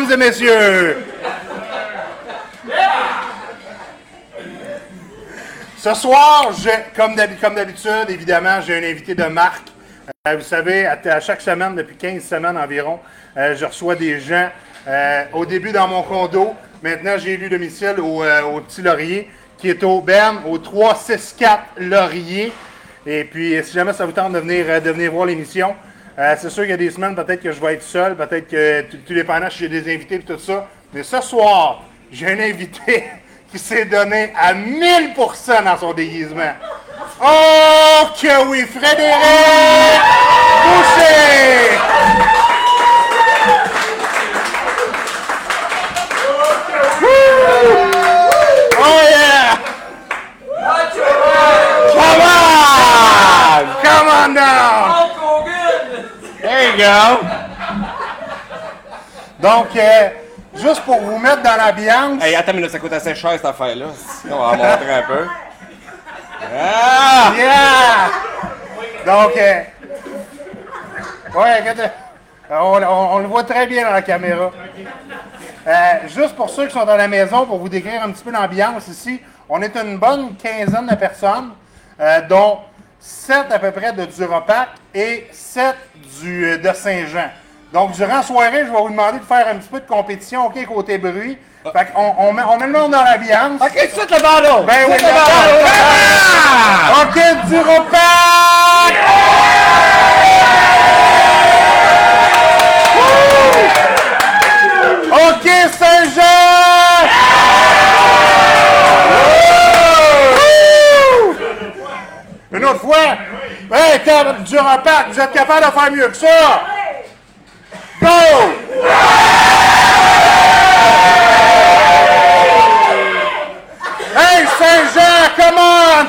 mesdames et messieurs. Ce soir, comme d'hab- comme d'habitude, évidemment, j'ai un invité de marque. Euh, vous savez, à, chaque semaine, depuis 15 semaines environ, euh, je reçois des gens. euh, au début dans mon condo, maintenant j'ai élu domicile au, au Petit Laurier, qui est au Berne, au 364 Laurier. Et puis, si jamais ça vous tente de venir, de venir voir l'émission, euh, c'est sûr qu'il y a des semaines, peut-être que je vais être seul, peut-être que tout tout si j'ai des invités et tout ça. Mais ce soir, j'ai un invité qui s'est donné à 1000% dans son déguisement. Oh que oui, Frédéric Boucher! Oh yeah! Come on! Come on down! Go! Donc, euh, juste pour vous mettre dans l'ambiance, Hey, attends, mais là, ça coûte assez cher cette affaire-là. On va en montrer un peu. Ah! Yeah! Donc, euh, ouais, regarde, euh, on, on- on le voit très bien dans la caméra. Euh, juste pour ceux qui sont à la maison, pour vous décrire un petit peu l'ambiance ici, on est une bonne quinzaine de personnes, euh, dont 7 à peu près de Duropac et 7 du, euh, de Saint-Jean. Donc, durant la soirée, je vais vous demander de faire un petit peu de compétition, OK, côté bruit. Fait qu'on on met, on met le monde dans l'ambiance. Ok, tout de suite le ballon! Ben oui, ballon! OK, Duropac! OK, Saint-Jean! Wouh! Une autre fois. Tab- Duropac, vous êtes capable de faire mieux que ça? Go! Hey, Saint-Jean, come on!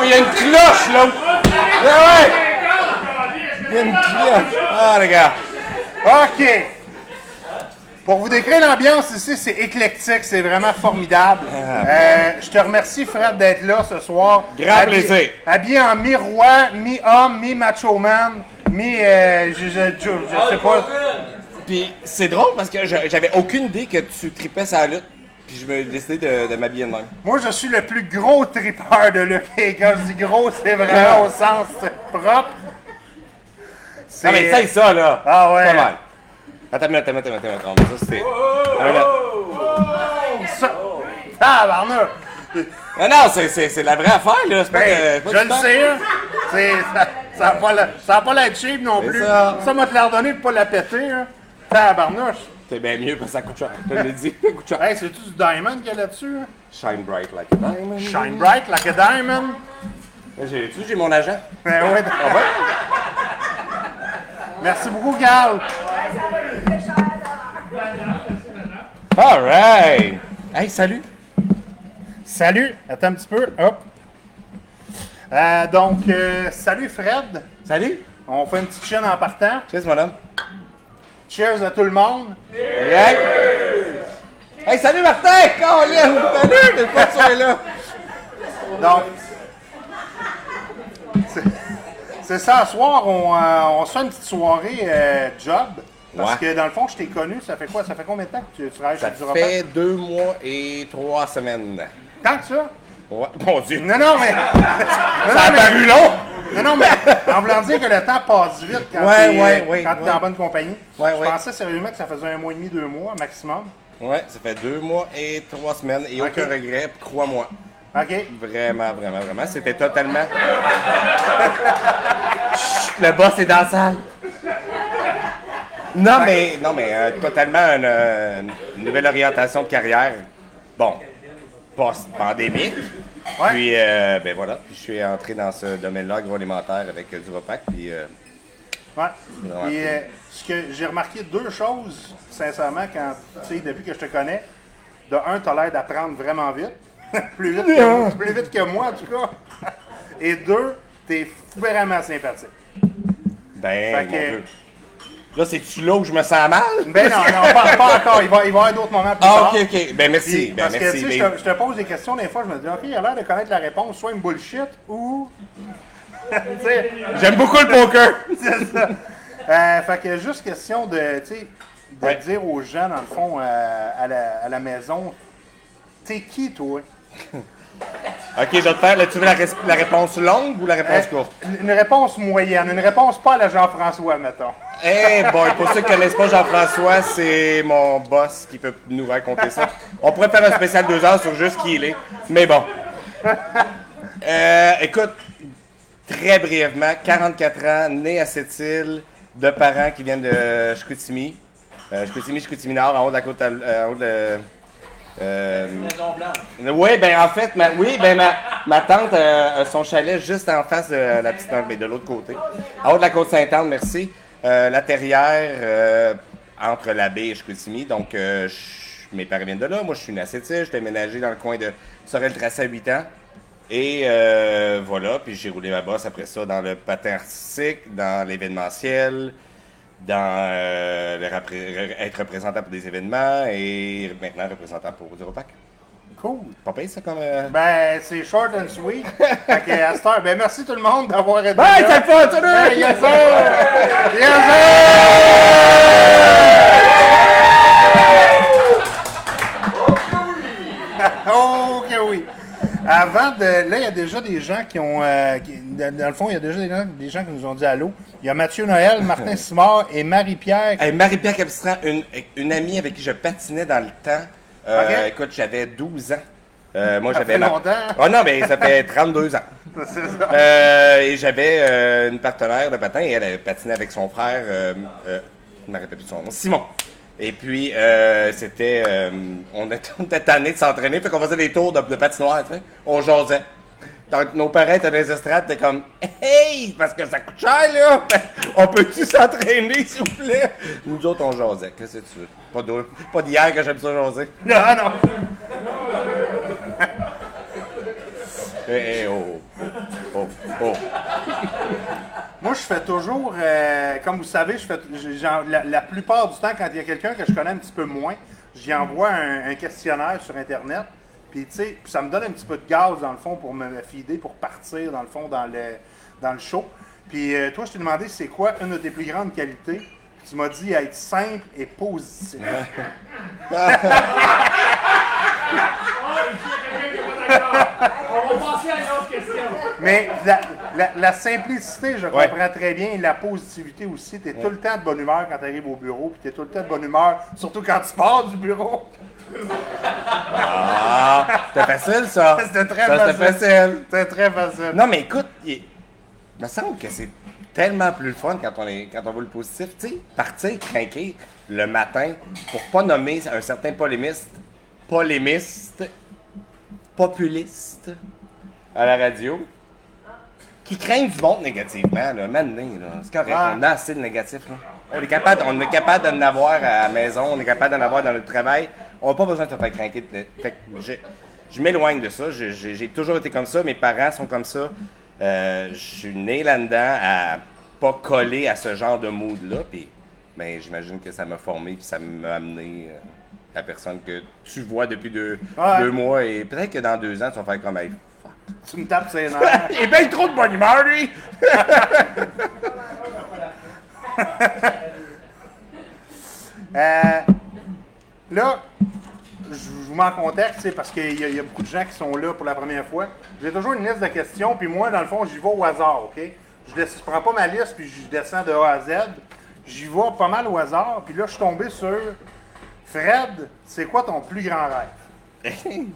Mais il y a une cloche, là! Ah ouais! Il y a une cloche! Ah, les gars! OK. Pour vous décrire l'ambiance ici, c'est éclectique, c'est vraiment formidable. Euh, je te remercie, Fred, d'être là ce soir. Grand Habillé- plaisir. Habillé en mi-roi, mi-homme, mi-macho man, mi... euh, je, je, je- je sais pas. Puis c'est drôle parce que j'avais aucune idée que tu tripais sa lutte. Puis je me décidé de, de m'habiller de même. Moi, je suis le plus gros tripeur de lutte. Et quand je dis gros, c'est vraiment au sens propre. C'est... Ah, mais c'est ça, là! Ah ouais. Pas mal. Attends, attends, attends. Ça, c'était. Attends une minute. Ça... Ah! Non, non, c'est- c'est c'est la vraie affaire, là. C'est pas Ben, que- pas je du le temps. sais, hein. C'est, ça, ça va pas la- ça va pas cheap non C'est plus. ça. Ça m'a te l'air donné pour pas la péter, hein. Tabarnouche. C'est bien mieux parce que ça coûte cher. Je te l'ai dit, ça coûte cher. Hey, c'est-tu du diamond qu'il y a là-dessus? hein? Shine bright like a diamond. Shine bright like a diamond. J'ai tu j'ai mon agent. Ben ouais. Ah ouais? Merci beaucoup, Gal. Alright! Hey, salut! Salut. Attends un petit peu. Hop. Euh, donc, euh, salut Fred. Salut! On fait une petite chaîne en partant. Cheers, homme. Cheers à tout le monde. Hey! Hey, salut Martin! Salut! T'es pas sûr là! Donc, c'est- ça, ce soir, on, euh, on se fait une petite soirée euh, job. Parce Ouais. que dans le fond, je t'ai connu, ça fait quoi? Ça fait combien de temps que tu, tu travailles Ça chez Duropac? fait deux mois et trois semaines. Tant que ça? Ouais, mon Dieu! Non, non, mais. non, Ça non, a mais- paru long! Non, non, mais en voulant dire que le temps passe vite quand Ouais, t'es ouais, t'es ouais. en bonne compagnie. Ouais, je ouais. pensais sérieusement que ça faisait un mois et demi, deux mois maximum. Ouais, ça fait deux mois et trois semaines et aucun regret, crois-moi. OK? Vraiment, vraiment, vraiment. C'était totalement. Chut, le boss est dans la salle. Non, mais, non, mais euh, totalement une, euh, une nouvelle orientation de carrière. Bon, post-pandémique. Ouais. Puis, euh, ben voilà, puis je suis entré dans ce domaine-là agroalimentaire avec euh, du repac. Puis, euh, Ouais. Euh, ce que j'ai remarqué deux choses, sincèrement, quand tu sais, depuis que je te connais. De un, tu as l'air d'apprendre vraiment vite. plus, vite que, plus vite que moi, en tout cas. Et deux, tu es vraiment sympathique. ben, Fait mon que- Dieu. Là, c'est-tu là où je me sens mal? Ben non, non, pas, pas encore. Il va, il va y avoir d'autres moments plus Ah, ok, ok. Ben, merci. Puis, Ben, parce que, tu sais, ben- je, te, je te pose des questions, des fois, je me dis, OK, il a l'air de connaître la réponse, soit une bullshit ou. J'aime beaucoup le poker. c'est ça. Euh, fait que juste question de, de Ouais. dire aux gens, dans le fond, euh, à, la, à la maison, t'es qui, toi? Ok, je vais te faire. là, tu veux la, réponse longue ou la réponse Euh, courte? Une réponse moyenne, une réponse pas à la Jean-François, mettons. Eh boy, pour ceux qui ne connaissent pas Jean-François, c'est mon boss qui peut nous raconter ça. On pourrait faire un spécial deux heures sur juste qui il est. Mais bon. Euh, écoute, très brièvement, 44 ans, né à cette île, de parents qui viennent de Chicoutimi. Euh, Chicoutimi, Chicoutimi-Nord, en haut de la côte... euh, en haut de... euh, oui, ben en fait, ma, oui, ben ma, tante euh, son chalet juste en face de la petite mais de l'autre côté. En haut de la côte Sainte-Anne, merci. Euh, la terrière euh, entre la baie et Chicoutimi. Donc, mes parents viennent de là. Moi, je suis Sept-Îles. Je suis déménagé dans le coin de Sorel-Tracé à 8 ans. Et voilà, puis j'ai roulé ma bosse après ça dans le patin artistique, dans l'événementiel, dans euh, le repré- être représentant pour des événements et maintenant représentant pour Europac. Cool. Pas pire, ça, comme... euh, Ben, c'est short and sweet. fait que, à cette heure, ben, merci tout le monde d'avoir été Bye, là. c'est le fun, salut! Yes, sir! Yes, sir! Avant de. Là, il y a déjà des gens qui ont. euh, qui- dans, le fond, il y a déjà des gens, des gens qui nous ont dit allô. Il y a Mathieu Noël, Martin Simard et Marie-Pierre. Hey, Marie-Pierre Capistran, une, une amie avec qui je patinais dans le temps. Euh. Écoute, j'avais 12 ans. Euh, moi, Ça j'avais. longtemps. Oh non, mais ça fait 32 ans. C'est ça. Euh, et j'avais une partenaire de patin et elle patiné avec son frère, je ne me rappelle plus son nom, Simon. Et puis, euh, c'était. euh, on était, tannés de s'entraîner, fait qu'on faisait des tours de, de patinoire, tu sais. On jasait. Donc, nos parents étaient dans les estrades, t'es comme, hey, parce que ça coûte cher, là. On peut-tu s'entraîner, s'il vous plaît? Nous autres, on jasait. Qu'est-ce que tu veux? Pas d'au- Pas d'hier que j'aime ça jaser. Non, non. Eh, eh, oh, oh, oh. Moi, je fais toujours, euh, comme vous savez, je fais, la, la plupart du temps, quand il y a quelqu'un que je connais un petit peu moins, j'y envoie un, un questionnaire sur Internet. Puis, tu sais, puis ça me donne un petit peu de gaz, dans le fond, pour me fider, pour partir, dans le fond, dans le, dans le show. Puis, euh, toi, je t'ai demandé c'est quoi une de tes plus grandes qualités? Puis tu m'as dit être simple et positif. On va passer à une autre question. Mais la, la- la simplicité, je Ouais. comprends très bien, et la positivité aussi. Tu es tout le temps de bonne humeur quand tu arrives au bureau, puis tu es tout le temps de bonne humeur, surtout quand tu pars du bureau. Ah, c'était facile, ça. C'était très Ça, facile. C'était facile. Très facile. Non, mais écoute, il, il me semble que c'est tellement plus le fun quand on, est, quand on voit le positif. Tu sais, partir craquer le matin pour pas nommer un certain polémiste, polémiste, populiste à la radio, qui craignent du monde négativement, là, maintenant, là. C'est correct, Ouais. on a assez de négatifs, là. On est capable, on est capable d'en avoir à la maison, on est capable d'en avoir dans notre travail. On n'a pas besoin de se faire craquer. Je, je m'éloigne de ça. J'ai toujours été comme ça. Mes parents sont comme ça. Euh, je suis né là-dedans à pas coller à ce genre de mood-là. Puis, ben, j'imagine que ça m'a formé puis ça m'a amené euh, la personne que tu vois depuis deux, Ouais. deux mois. Et peut-être que dans deux ans, tu vas faire comme hey, Tu me tapes ses nerfs. Il est bien trop de bonne humeur, lui! Euh, là, je vous mets en contexte, sais, parce qu'il y, y a beaucoup de gens qui sont là pour la première fois. J'ai toujours une liste de questions, puis moi, dans le fond, j'y vais au hasard, OK? Je ne prends pas ma liste, puis je descends de A à Z. J'y vais pas mal au hasard, puis là, je suis tombé sur Fred, c'est quoi ton plus grand rêve?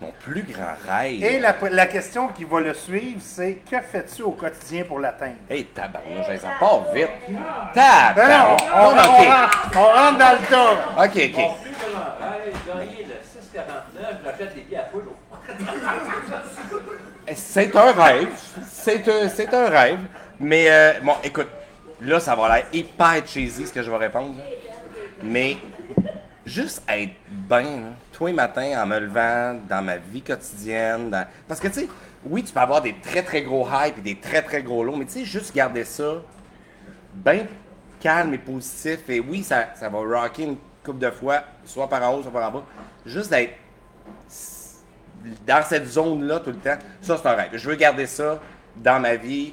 Mon plus grand rêve? Et la, la question qui va le suivre, c'est que fais-tu au quotidien pour l'atteindre? Hey, tabarnouche, ça part vite. Ben Tabarnouche. on, on rentre, on rentre dans le tas. Ok, ok. Plus grand rêve, gagner le 649, j'achète des billets à full. C'est un rêve. C'est un, c'est un rêve. Mais, euh, bon, écoute, là, ça va l'air hyper cheesy ce que je vais répondre. là. Mais, juste être bien, tous les matins, en me levant, dans ma vie quotidienne. dans- Parce que, tu sais, oui, tu peux avoir des très, très gros highs et des très, très gros lows, mais tu sais, juste garder ça bien calme et positif. Et oui, ça, ça va rocker une couple de fois, soit par en haut, soit par en bas. Juste d'être dans cette zone-là tout le temps, ça c'est un rêve. Je veux garder ça dans ma vie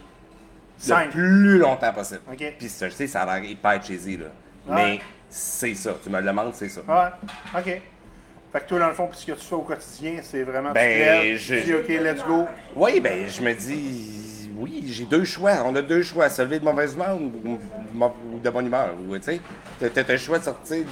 le Simple. plus longtemps possible. OK. Puis ça, je sais, ça a l'air hyper cheesy, là. Ouais. Mais c'est ça. Tu me le demandes, c'est ça. Ouais, OK. Fait que toi, dans le fond, puis ce que tu fais au quotidien, c'est vraiment Ben, tu te lèves, je- tu dis OK, let's go. Oui, ben, je me dis, oui, j'ai deux choix. On a deux choix. Se lever de mauvaise humeur ou, de bonne humeur. ou, Tu sais, t'as- le choix de sortir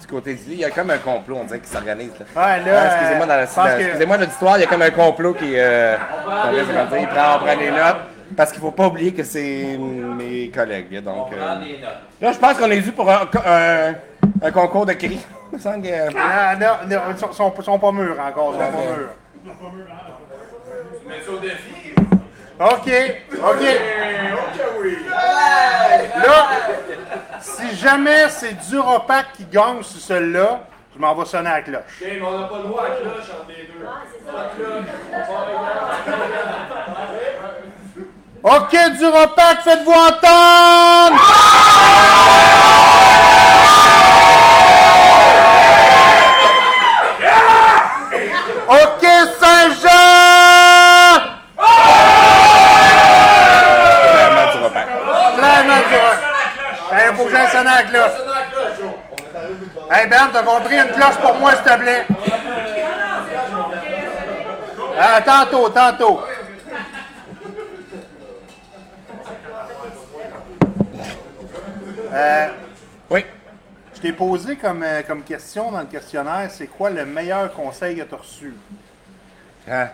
du côté du lit. Il y a comme un complot, on dirait, qui s'organise. là. Ouais, là, Ah, excusez-moi, dans la, excusez-moi il y a comme un complot qui. Euh, il prend, on prend des notes. Parce qu'il faut pas oublier que c'est mes collègues. Donc, On euh, prend des notes. là, je pense qu'on est dû pour un, un- un concours de semble que- Ah, non, non, ils sont, sont, sont pas mûrs encore, ils sont pas mûrs. Mais c'est au défi. OK, OK. Là, si jamais c'est Duropac qui gagne sur celle-là, je m'en vais sonner à la cloche. OK, mais on n'a pas le droit à cloche entre les deux. Pas de cloche. OK, Duropac, faites-vous entendre! OK, Saint-Jean! Vraiment, tu repars. Clairement, Duropac. Ben, faut que j'aille sonner à la cloche. Hey Ben, t'as compris une cloche pour moi, s'il te plaît? Ah, tantôt, tantôt. Euh, Oui. je t'ai posé comme, euh, comme question dans le questionnaire, c'est quoi le meilleur conseil que tu as reçu? Ah.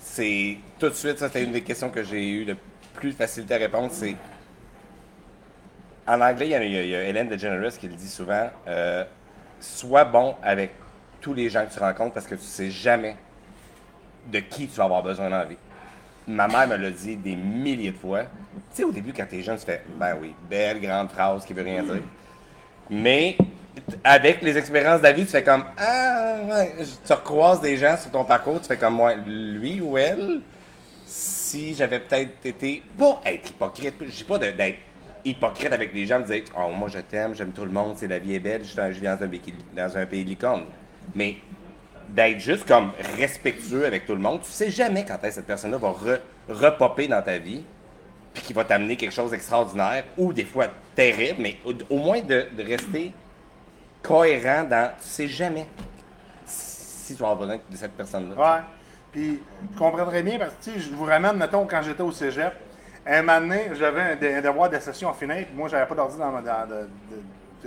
C'est tout de suite, ça c'était une des questions que j'ai eu le plus facilité à répondre. C'est en anglais, il y a, il y a- il y a Hélène DeGeneres qui le dit souvent euh, sois bon avec tous les gens que tu rencontres parce que tu sais jamais de qui tu vas avoir besoin dans la vie. Ma mère me l'a dit des milliers de fois. Tu sais, au début, quand t'es jeune, tu fais ben oui, belle grande phrase qui veut rien dire. Mais avec les expériences de la vie, tu fais comme Ah, tu recroises des gens sur ton parcours, tu fais comme moi, lui ou elle, si j'avais peut-être été, pas être hypocrite, je dis pas d'être hypocrite avec les gens, de dire Oh, moi je t'aime, j'aime tout le monde, c'est la vie est belle, je, vis dans un, dans un pays licorne. Mais d'être juste comme respectueux avec tout le monde, tu sais jamais quand cette personne-là va re- repopper dans ta vie puis qui va t'amener quelque chose d'extraordinaire ou des fois terrible, mais au, moins de, rester cohérent dans. Tu sais jamais si tu vas avoir besoin de cette personne-là. Ouais. Puis, je comprends très bien parce que, tu je vous ramène, mettons, quand j'étais au cégep, un moment donné, j'avais un, de- un devoir de session à finir, puis moi, j'avais pas d'ordi dans, dans,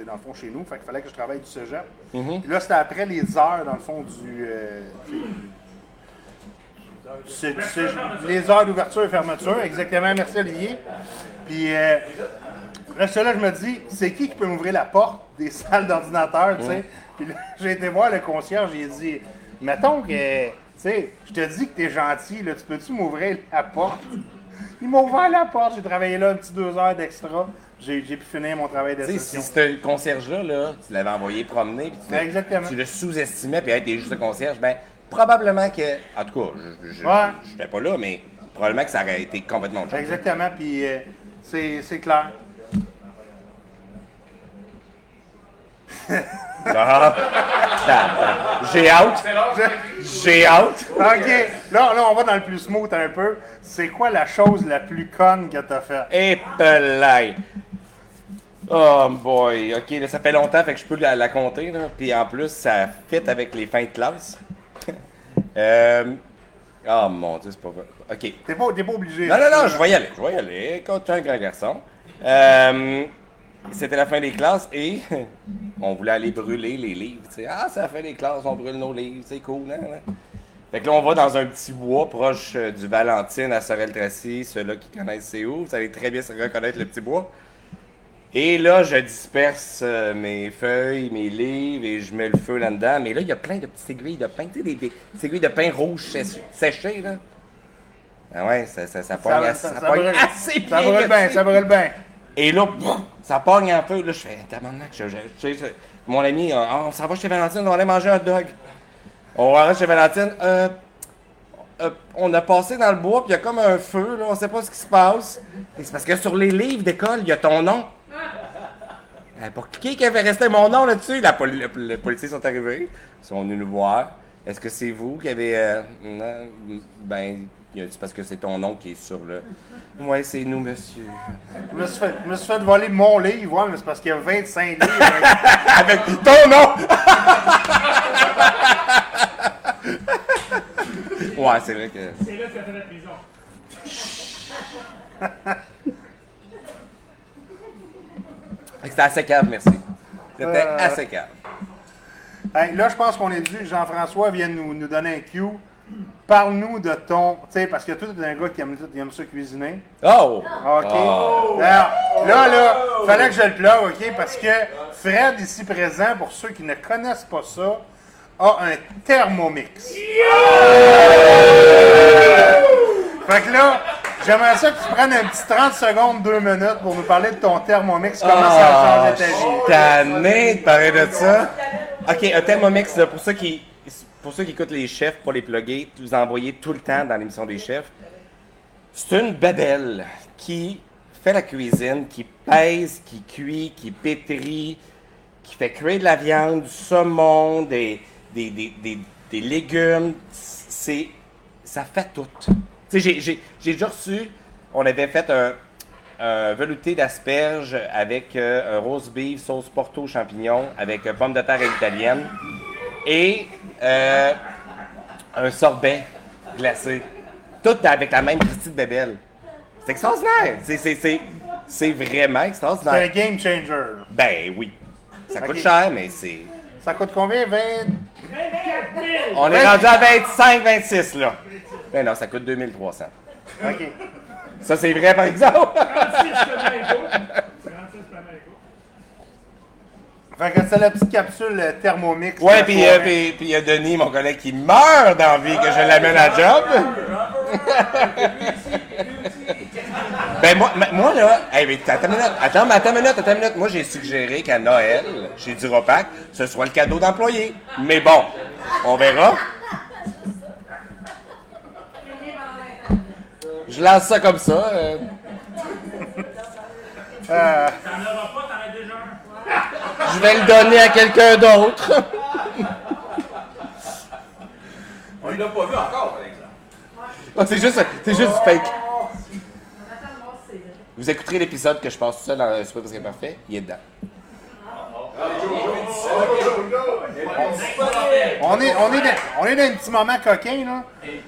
dans le fond chez nous, fait qu'il fallait que je travaille du cégep. Puis là, c'était après les heures, dans le fond, du. euh, du du cégep- les heures d'ouverture et fermeture, exactement, merci Olivier. Puis, euh, Là, là, je me dis, c'est qui qui peut m'ouvrir la porte des salles d'ordinateur, tu sais? Puis là, j'ai été voir le concierge, j'ai dit, mettons que, tu sais, je te dis que t'es gentil, là, tu peux-tu m'ouvrir la porte? Il m'a ouvert la porte, j'ai travaillé là un petit deux heures d'extra, j'ai pu finir mon travail session. si ce concierge-là, là, tu l'avais envoyé promener, puis tu, Ben, exactement. tu le sous-estimais, puis hey, t'es juste le concierge, ben, probablement que. En tout cas, je- je Ouais. n'étais pas là, mais probablement que ça aurait été complètement autre chose. Exactement, puis euh, c'est clair. Ah, J'ai hâte. J'ai hâte. OK, là, là, on va dans le plus smooth un peu. C'est quoi la chose la plus conne que t'as faite? Et pelay. Oh boy, ok, là, ça fait longtemps, fait que je peux la, la compter, là. Puis en plus, ça fit avec les fins de classe. euh... Oh mon dieu, c'est pas vrai. Ok. T'es pas, t'es pas obligé. Non, non, non, je vais y aller, je vais y aller. Écoute, tu es un grand garçon. Euh, C'était la fin des classes et on voulait aller brûler les livres. Ah, c'est la fin des classes, on brûle nos livres, c'est cool, hein? hein. Fait que là, on va dans un petit bois proche euh, du Valentine à Sorel-Tracy. Ceux-là qui connaissent c'est où, vous allez très bien se reconnaître le petit bois. Et là, je disperse euh, mes feuilles, mes livres et je mets le feu là-dedans. Mais là, il y a plein de petites aiguilles de pain, tu sais, des, des petites aiguilles de pain rouge séchées, là. Ah ouais, ça, ça, ça pogne, Ça, assez- ça, ça ça pogne brûle. assez Ça bien brûle bien, là-dessus. ça brûle bien. Et là, ça pogne un peu. Là, je fais, tabarnak, je, je- je- je- mon ami, euh, Ah, on s'en va chez Valentine, on va aller manger un dog. On va aller chez Valentine. Euh, euh, on a passé dans le bois, puis il y a comme un feu, là, on sait pas ce qui se passe. Et c'est parce que sur les livres d'école, il y a ton nom. Euh, pour qui qui avait resté mon nom là-dessus? La poli- le- les policiers sont arrivés, ils sont venus nous voir. Est-ce que c'est vous qui avez. euh, non, ben, dit, parce que c'est ton nom qui est sur le. Ouais, c'est nous, monsieur. Je me suis fait, je me suis fait voler mon livre, ouais, mais c'est parce qu'il y a 25 livres. Avec ton nom! ouais, c'est vrai que. C'est là que tu as fait la prison. C'était assez calme, merci. C'était Euh, assez calme. Hey, là, je pense qu'on est dû. Jean-François vient nous, nous donner un cue. Parle-nous de ton. Tu sais, parce que toi, tu es un gars qui aime, qui aime ça cuisiner. Oh! OK. Alors, là, là, fallait que je le plug, OK? Parce que Fred, ici présent, pour ceux qui ne connaissent pas ça, a un thermomix. Fait que là, j'aimerais ça que tu prennes un petit 30 secondes, 2 minutes pour nous parler de ton thermomix, comment ça a changé ta vie? tanné de parler de ça. OK, un Thermomix, là, pour ceux qui pour ceux qui écoutent les chefs, pour les plugger, vous envoyez tout le temps dans l'émission des chefs. C'est une babelle qui fait la cuisine, qui pèse, qui cuit, qui pétrit, qui fait cuire de la viande, du saumon, des, des, des, des, des légumes. C'est, ça fait tout. Tu sais, j'ai, j'ai, j'ai déjà reçu, on avait fait un, un velouté d'asperges avec euh, un roast beef sauce porto champignons avec euh, pommes de terre à l'italienne et euh, un sorbet glacé. Tout avec la même petite bébelle. C'est extraordinaire. C'est, c'est, c'est, c'est vraiment C'est un extraordinaire. game changer. Ben oui. Ça coûte cher, mais c'est. Ça coûte combien? 20? 24 000! On est rendu à 25, 26 là. Ben non, ça coûte 2300. OK. Ça, c'est vrai, par exemple. 36 paiements égaux. 36 paiements égaux. Fait que c'est la petite capsule euh, thermomix. Ouais, puis euh, soirée. puis- puis il y a Denis, mon collègue, qui meurt d'envie que je l'amène à job. ben moi, ma- moi là, hey, mais attends une minute, attends, mais attends une minute, attends une minute. Moi, j'ai suggéré qu'à Noël, chez Duropac, ce soit le cadeau d'employé. Mais bon, on verra. Je lance ça comme ça. euh. T'en auras pas, t'en as déjà un. Je vais le donner à quelqu'un d'autre. On l'a pas vu encore, par exemple. Ah, c'est juste, c'est juste du fake. Vous écouterez l'épisode que je passe tout seul dans Super Parce que Parfait, il est dedans. On est, on, est dans, on est dans un petit moment coquin, là.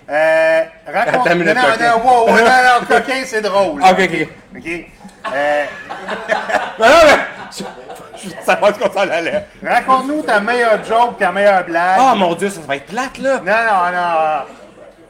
Euh, raconte... Attends non, non, coquin. non, wow, non, non, coquin, c'est drôle. Ok, ok. OK. Euh, Non, non, mais je, je veux savoir ce qu'on s'en allait. Raconte-nous ta meilleure joke, ta meilleure blague. Oh mon dieu, ça va être plate là. Non, non, non.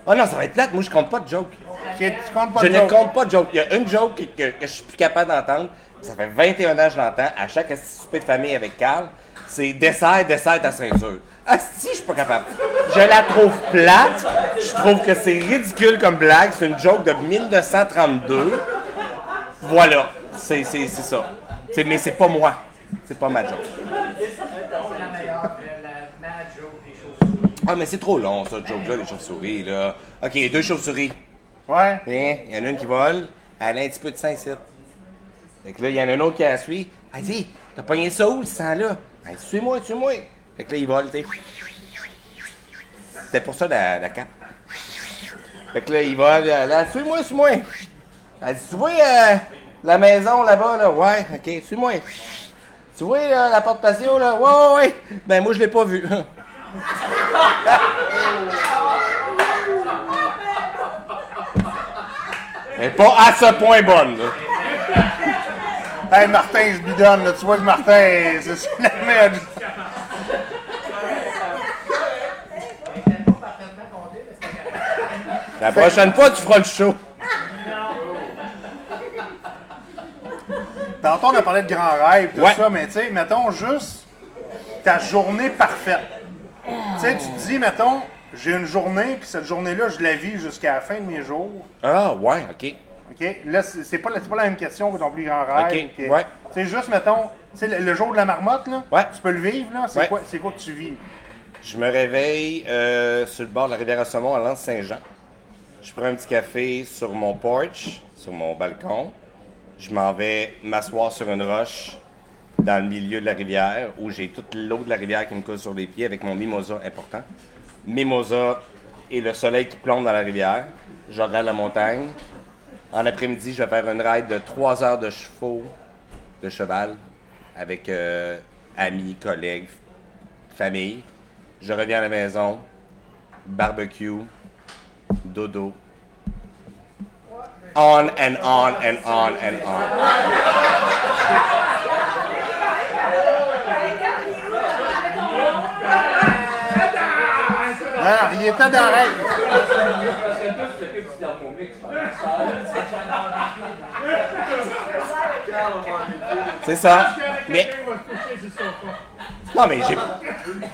Oh non, ça va être plate. Moi, je compte pas de joke. Ok, tu comptes pas Je de ne joke. compte pas de joke. Il y a une joke que, que- que je suis plus capable d'entendre. Ça fait 21 ans que je l'entends. À chaque souper de famille avec Carl, c'est dessert, dessert ta ceinture. Ah si, je suis pas capable. Je la trouve plate. Je trouve que c'est ridicule comme blague. C'est une joke de 1932. Voilà. C'est c'est- c'est ça. C'est- mais c'est pas moi. C'est pas ma joke. C'est la meilleure, la mad joke des chauves-souris. Ah, mais c'est trop long, ça, joke-là, les chauves-souris, là. OK, deux chauves-souris. Ouais. Hein, il y en a une qui vole, elle a un petit peu de sang ici. Fait que là, il y en a un autre qui la suit. Elle dit, t'as pogné ça où, ce sang-là? Elle dit, suis-moi, suis-moi. Fait que là, il vole, tu. C'était pour ça la, la cape. Fait que là, il vole, là, suis-moi, suis-moi. Tu vois euh, la maison là-bas, là? Ouais, OK, suis-moi. Tu vois la porte patio, là? Ouais, ouais, ouais. Ben, moi, je l'ai pas vu. Elle est pas à ce point bonne, là. Hey, Martin, se bidonne, là. Tu vois que Martin, c'est la merde. La prochaine fois, tu feras le show. Tantôt, on a parlé de grands rêves, tout Ouais. ça, mais tu sais, mettons juste ta journée parfaite. Tu sais, tu te dis, mettons, j'ai une journée, puis cette journée-là, je la vis jusqu'à la fin de mes jours. Ah, ouais, OK. OK? Là, c'est c'est pas, la- c'est pas la même question que ton plus grand rêve. OK, que- ouais. Tu sais, juste, mettons, tu sais, le, le jour de la marmotte, là, Ouais. tu peux le vivre, là? C'est Ouais. quoi, c'est quoi que tu vis? Je me réveille euh, sur le bord de la rivière à Saumon à Lens-Saint-Jean. Je prends un petit café sur mon porch, sur mon balcon. Je m'en vais m'asseoir sur une roche dans le milieu de la rivière où j'ai toute l'eau de la rivière qui me coule sur les pieds avec mon mimosa important. Mimosa et le soleil qui plombe dans la rivière. Je regarde la montagne. En après-midi, je vais faire une ride de 3 heures de chevaux, de cheval, avec euh, amis, collègues, famille. Je reviens à la maison, barbecue, dodo. On and on and on and on. Il le que tu dans mon mix. C'est ça. Mais non, mais j'ai.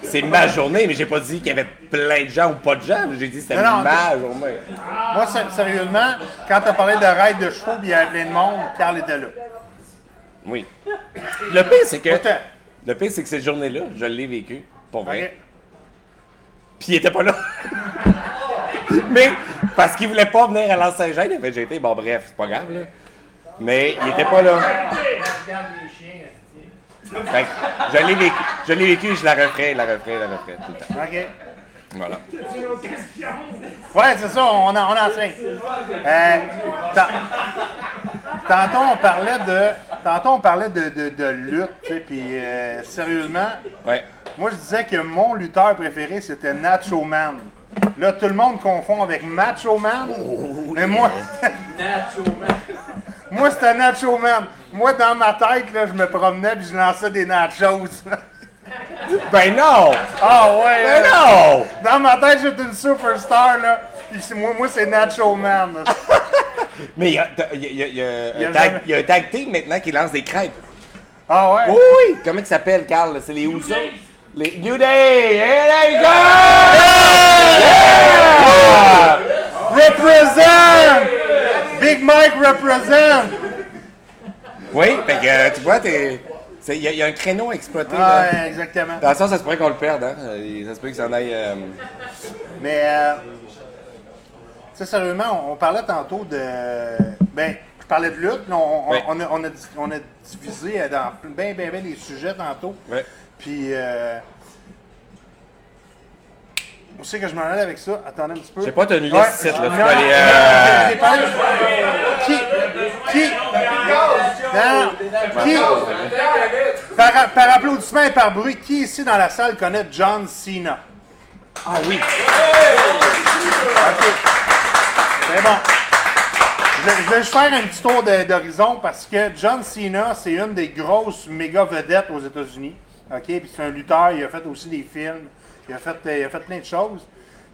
C'est ma journée, mais j'ai pas dit qu'il y avait plein de gens ou pas de gens. J'ai dit que c'était Non, non, ma journée. Moi, sé- sérieusement, quand tu as parlé de ride de chevaux, puis il y avait plein de monde, Carl était là. Oui. Le pire, c'est que. Autant. Le pire, c'est que cette journée-là, je l'ai vécu. Pour vrai. OK. Puis il était pas là. mais parce qu'il voulait pas venir à l'Anse-Saint-Jean, il avait. Bon, bref, c'est pas grave, là. Mais il était pas là. Regarde les chiens. Esti. Fait que je l'ai vécu. Je l'ai vécu je la referai, la referai, la referai tout le temps. OK. Voilà. Ouais, c'est ça, on en, on enseigne. Euh, ta- tantôt, on parlait de, tantôt, on parlait de, de, de lutte, tu sais, puis euh, sérieusement, Ouais. moi, je disais que mon lutteur préféré, c'était Nacho Man. Là, tout le monde confond avec Macho Man, mais moi, Nacho, man. Moi c'était Nacho Man. Moi, dans ma tête, là, je me promenais puis je lançais des nachos. Ben non! Ah ouais! Ben là. non! Dans ma tête, j'étais une superstar, là. Puis moi, moi c'est Nacho Man. là. Mais il y a, il y a- il y a- il y a Il y a un tag, jamais- un team maintenant qui lance des crêpes. Ah ouais? Oui, oui! Comment il s'appelle, Carl? C'est les Usos? Les New Day! Here they go! Yeah! Represent! Big Mike represent! Oui, fait que euh, tu vois, t'es. Il y, a- il y a un créneau à exploiter. Ah, là. exactement. Attention, ça se pourrait qu'on le perde, hein? Ça se peut qu'il s'en aille. euh, Mais, euh, sérieusement, on, on parlait tantôt de. Ben, je parlais de lutte, là, on, Oui. a, on, a, on a divisé dans bien, bien, bien les sujets tantôt. Ouais. Puis, euh, où c'est que je m'en allais avec ça? Attendez un petit peu. Je sais pas, liste Ouais, ici, là, non, aller, euh, j'ai Qui? Qui? Non, qui? Par, par applaudissement et par bruit, qui ici dans la salle connaît John Cena? Ah oui! OK. C'est bon. Je vais, je vais juste faire un petit tour d'horizon parce que John Cena, c'est une des grosses méga vedettes aux États-Unis. OK? Puis c'est un lutteur, il a fait aussi des films, il a fait, il a fait plein de choses.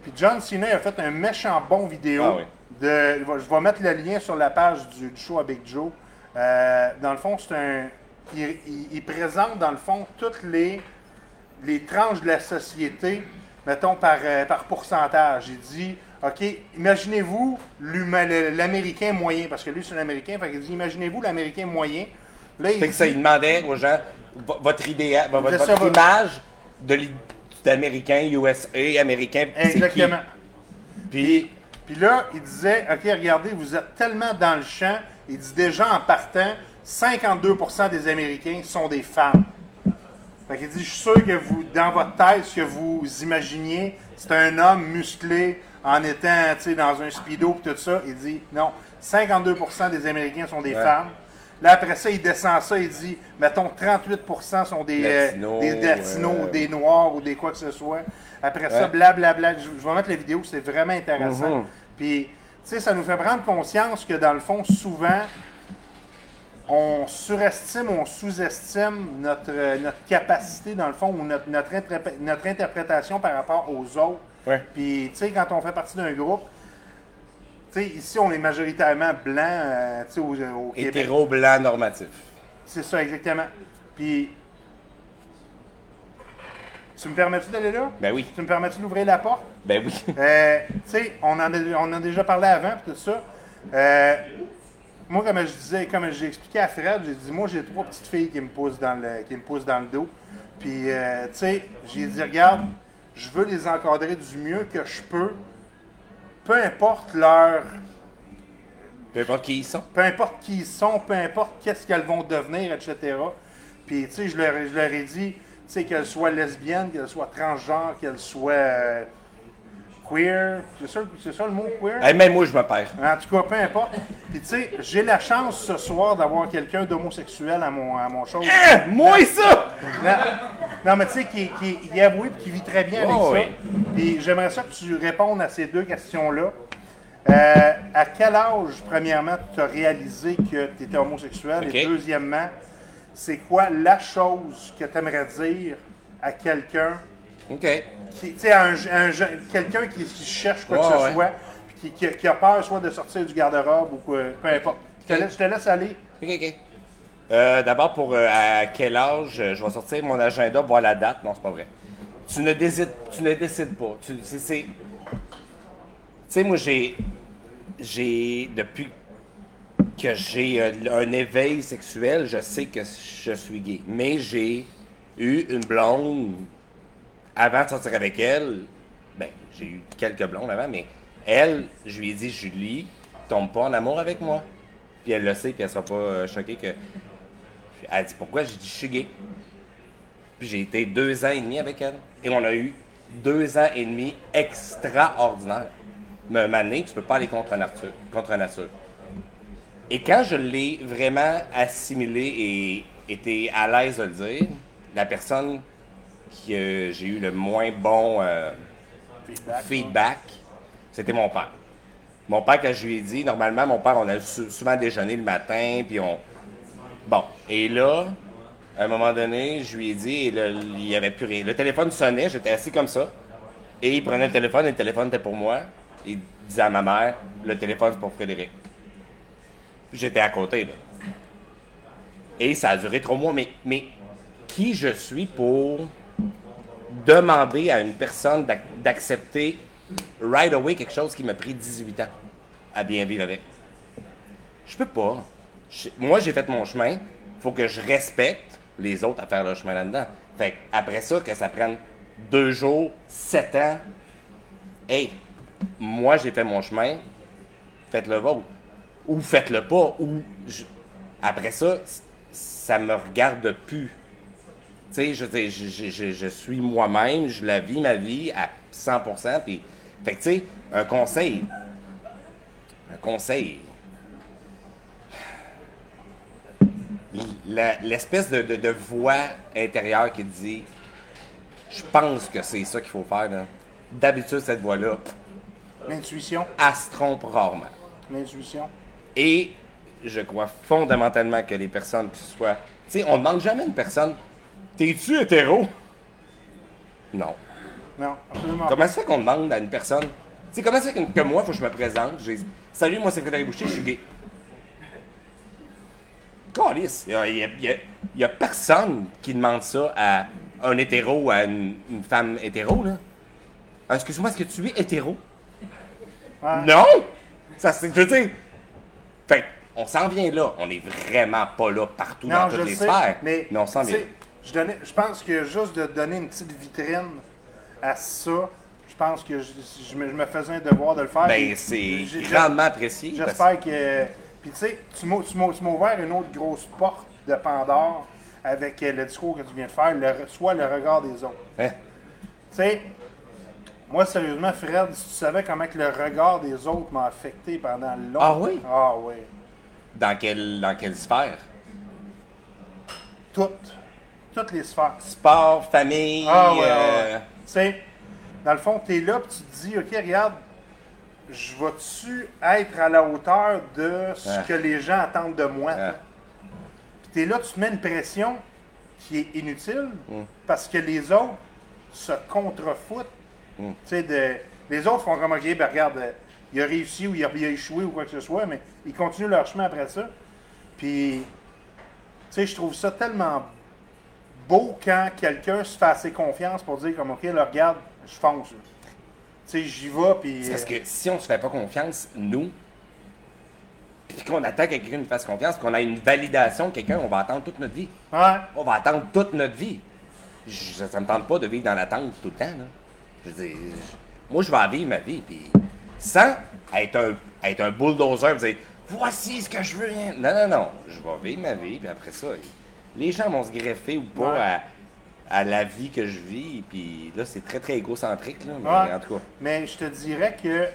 Puis John Cena il a fait un méchant bon vidéo. Ah oui. de, je vais mettre le lien sur la page du, du show à Big Joe. Euh, dans le fond, c'est un. Il, il- il présente, dans le fond, toutes les, les tranches de la société, mettons, par, euh, par pourcentage. Il dit, OK, imaginez-vous l'Américain moyen, parce que lui, c'est un Américain, fait qu'il dit, imaginez-vous l'Américain moyen. Là, il Fait que ça, dit- il demandait aux gens vo- votre idée, vo- votre, votre image de l'i- d'Américain, USA, Américain, c'est qui? Exactement. Puis, Puis là, il disait, OK, regardez, vous êtes tellement dans le champ. Il dit déjà en partant, 52% des Américains sont des femmes. Fait qu'il dit, je suis sûr que vous, dans votre tête, ce que vous imaginiez, c'est un homme musclé en étant, tu sais, dans un speedo et tout ça. Il dit, non, 52% des Américains sont des Ouais. femmes. Là, après ça, il descend ça, il dit, mettons, 38% sont des euh, Latinos, des, latinos, euh, des noirs ou des quoi que ce soit. Après ça, blablabla. Je, je vais mettre la vidéo, c'est vraiment intéressant. Mhm. Puis, tu sais, ça nous fait prendre conscience que dans le fond, souvent, on surestime, on sous-estime notre, euh, notre capacité, dans le fond, ou notre, notre, notre interprétation par rapport aux autres. Ouais. Puis, tu sais, quand on fait partie d'un groupe, sais, ici, on est majoritairement blanc, euh, tu sais, au, au Québec. hétéro blanc normatif. C'est ça, exactement. Puis, tu me permets-tu d'aller là? Ben oui. Tu me permets-tu d'ouvrir la porte? Ben oui. Euh, tu sais, on, en a, on en a déjà parlé avant, puis tout ça. Euh, moi, comme je disais, comme j'ai expliqué à Fred, j'ai dit, moi, j'ai trois petites filles qui me poussent dans le, qui me poussent dans le dos. Puis, euh, tu sais, j'ai dit, regarde, je veux les encadrer du mieux que je peux. Peu importe leur, Peu importe qui ils sont. peu importe qui ils sont, peu importe qu'est-ce qu'elles vont devenir, etc. Puis, tu sais, je leur, je leur ai dit, tu sais, qu'elles soient lesbiennes, qu'elles soient transgenres, qu'elles soient euh, queer, c'est ça, c'est ça le mot queer? Hey, même moi, je me perds. En tout cas, peu importe. Puis tu sais, j'ai la chance ce soir d'avoir quelqu'un d'homosexuel à mon, à mon show. Hein? Moi, ça! Non, non, mais tu sais, qui, qui, qui est avoué et qui vit très bien avec Oh, ça. Puis j'aimerais ça que tu répondes à ces deux questions-là. Euh, à quel âge, premièrement, tu as réalisé que tu étais homosexuel? Et deuxièmement, c'est quoi la chose que tu aimerais dire à quelqu'un, OK. qui- tu sais, à un, quelqu'un qui, qui cherche quoi que ce ouais. soit, puis qui, qui- qui a peur soit de sortir du garde-robe ou quoi, peu importe. Je te laisse, je te laisse aller. OK, OK. Euh, D'abord, pour euh, à quel âge euh, je vais sortir mon agenda, voir la date? Non, c'est pas vrai. Tu ne décides, tu ne décides pas. Tu sais, moi, j'ai. J'ai. Depuis que j'ai un éveil sexuel, je sais que je suis gay. Mais j'ai eu une blonde avant de sortir avec elle. Ben, j'ai eu quelques blondes avant, mais elle, je lui ai dit, Julie, tombe pas en amour avec moi. Puis elle le sait, puis elle sera pas choquée que. Elle dit pourquoi J'ai dit je suis gay? Puis j'ai été deux ans et demi avec elle. Et on a eu deux ans et demi extraordinaires. Mais donné, tu peux pas aller contre nature. Contre nature. Et quand je l'ai vraiment assimilé et été à l'aise de le dire, la personne que j'ai eu le moins bon euh, feedback, c'était mon père. Mon père, quand je lui ai dit, normalement, mon père, on a sou- souvent déjeuné le matin, puis on. Bon. Et là, à un moment donné, je lui ai dit, et là, il n'y avait plus rien. Le téléphone sonnait, j'étais assis comme ça, et il prenait le téléphone, et le téléphone était pour moi. Il disait à ma mère, le téléphone, c'est pour Frédéric. J'étais à côté, là. Et ça a duré trois mois, mais, mais qui je suis pour demander à une personne d'ac- d'accepter right away quelque chose qui m'a pris 18 ans à bien vivre avec? Je peux pas. Moi, j'ai fait mon chemin. faut que je respecte les autres à faire leur chemin là-dedans. Fait après ça, que ça prenne deux jours, sept ans, hey, moi, j'ai fait mon chemin, faites-le vôtre. Ou faites-le pas. Ou après ça, ça me regarde plus. Tu sais, je, je, je- je- suis moi-même, je la vis ma vie à 100%. Puis, fait que, tu sais, un conseil. Un conseil. La- L'espèce de, de- de voix intérieure qui dit Je pense que c'est ça qu'il faut faire. D'habitude, cette voix-là, L'intuition. elle se trompe rarement. L'intuition. Et je crois fondamentalement que les personnes qui soient. Tu sais, on ne demande jamais à une personne T'es-tu hétéro Non. Non, absolument. Comment ça fait qu'on demande à une personne? Tu sais, comment ça fait que, que moi, il faut que je me présente? Salut, moi, c'est Frédéric Boucher, je suis gay. Calice, il n'y a, personne qui demande ça à un hétéro ou à une, une femme hétéro, là. Ah, Excuse-moi, est-ce que tu es hétéro? Ouais. Non! Ça, c'est, je veux dire, fait on s'en vient là. On est vraiment pas là partout Non, dans toutes le les sais, sphères. mais, on s'en vient. Je, donnais- je pense que juste de donner une petite vitrine à ça, je pense que je, je me, je me faisais un devoir de le faire. Ben, c'est grandement apprécié. parce- J'espère que. Puis tu sais, tu m'as ouvert une autre grosse porte de Pandore avec euh, le discours que tu viens de faire, le, soit le regard des autres. Hein? Tu sais, moi sérieusement, Fred, si tu savais comment que le regard des autres m'a affecté pendant longtemps. Ah oui? Ah oui. Dans quelle, dans quelle sphère? Toutes. Toutes les sphères. Sport, famille, Ah ouais, euh, ouais. Tu sais, dans le fond, tu es là, puis tu te dis, OK, regarde, je vais-tu être à la hauteur de ce Ah. que les gens attendent de moi? Ah. Puis tu es là, tu te mets une pression qui est inutile Mm. parce que les autres se contrefoutent. Mm. De- les autres font comme, OK, ben regarde, il a réussi ou il a, il a échoué ou quoi que ce soit, mais ils continuent leur chemin après ça. Puis, tu sais, je trouve ça tellement beau quand quelqu'un se fait assez confiance pour dire comme OK, là, regarde, je fonce. Sais, j'y vais, puis... Parce euh, que si on ne se fait pas confiance, nous, puis qu'on attend que quelqu'un nous fasse confiance, qu'on a une validation de quelqu'un, on va attendre toute notre vie. Ouais, On va attendre toute notre vie. Je- ça ne me tente pas de vivre dans l'attente tout le temps. Là. Je veux dire, je- moi, je vais vivre ma vie, puis sans être un, être un bulldozer, dire voici ce que je veux. Non, non, non. Je vais vivre ma vie, puis après ça, les gens vont se greffer ou pas Ouais. à, à la vie que je vis. Puis là, c'est très, très égocentrique. Là, mais Ouais. en tout cas. Mais je te dirais que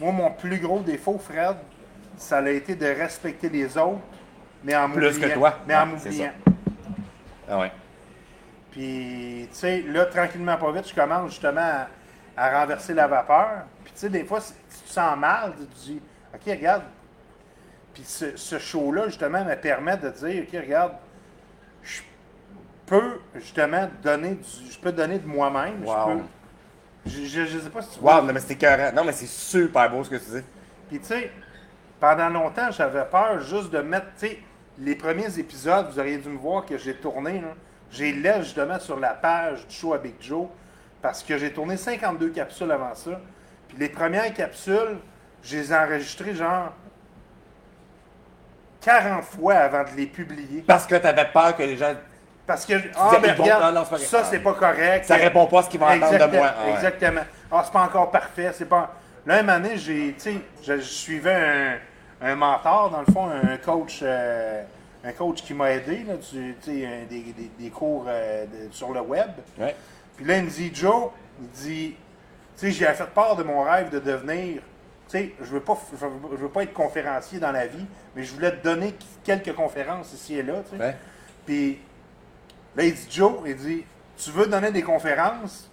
moi, mon plus gros défaut, Fred, ça a été de respecter les autres, mais en Plus m'oubliant. que toi. Mais en Ouais, m'oubliant. Ah ouais. Puis, tu sais, là, tranquillement, pas vite, je commence justement à, à renverser la vapeur. Puis, tu sais, des fois, si tu te sens mal, tu te dis, OK, regarde. Puis, ce, ce show-là, justement, me permet de dire, OK, regarde, je peux, justement, donner du, je peux donner de moi-même. Wow. Je peux. Je, je, je sais pas si tu vois. Wow, non, mais c'est écœurant. Non, mais c'est super beau ce que tu dis. Puis, tu sais, pendant longtemps, j'avais peur juste de mettre, tu sais, les premiers épisodes, vous auriez dû me voir que j'ai tourné, là. J'ai laissé justement sur la page du show à Big Joe, parce que j'ai tourné 52 capsules avant ça. Puis les premières capsules, je les ai enregistrées genre 40 fois avant de les publier. Parce que t'avais peur que les gens. Parce que, ah, ben ils vont- regarde, non, non, c'est pas ça, c'est pas correct. Ça répond pas à ce qu'ils vont entendre de Exactement, moi. Ah ouais. Exactement. Ah, c'est pas encore parfait. C'est pas... Là, une année, j'ai, tu sais, je, je suivais un, un mentor, dans le fond, un coach, euh, un coach qui m'a aidé, là, du- tu sais, un- des, des- des cours euh, de- sur le web. Ouais. Puis là, il me dit, Joe, il dit, tu sais, j'ai fait part de mon rêve de devenir, tu sais, je veux pas, je veux, je veux pas être conférencier dans la vie, mais je voulais te donner quelques conférences ici et là, tu sais. Ouais. Puis là, il dit, Joe, il dit, tu veux donner des conférences,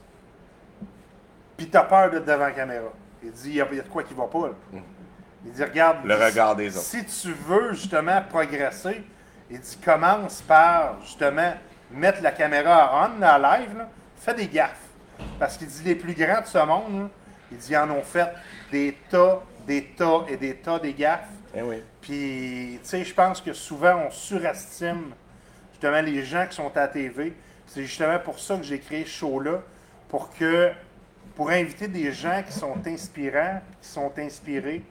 puis tu as peur d'être devant la caméra. Il dit, il y, a de quoi qui va pas. là. Il dit, regarde, Le regard des autres. si tu veux justement progresser, il dit, commence par justement mettre la caméra on, à live, là, fais des gaffes. Parce qu'il dit, les plus grands de ce monde, là, il dit, ils en ont fait des tas, des tas et des tas des gaffes. Eh oui. Puis, tu sais, je pense que souvent, on surestime justement les gens qui sont à la TV. C'est justement pour ça que j'ai créé ce show-là, pour que, pour inviter des gens qui sont inspirants, qui sont inspirés,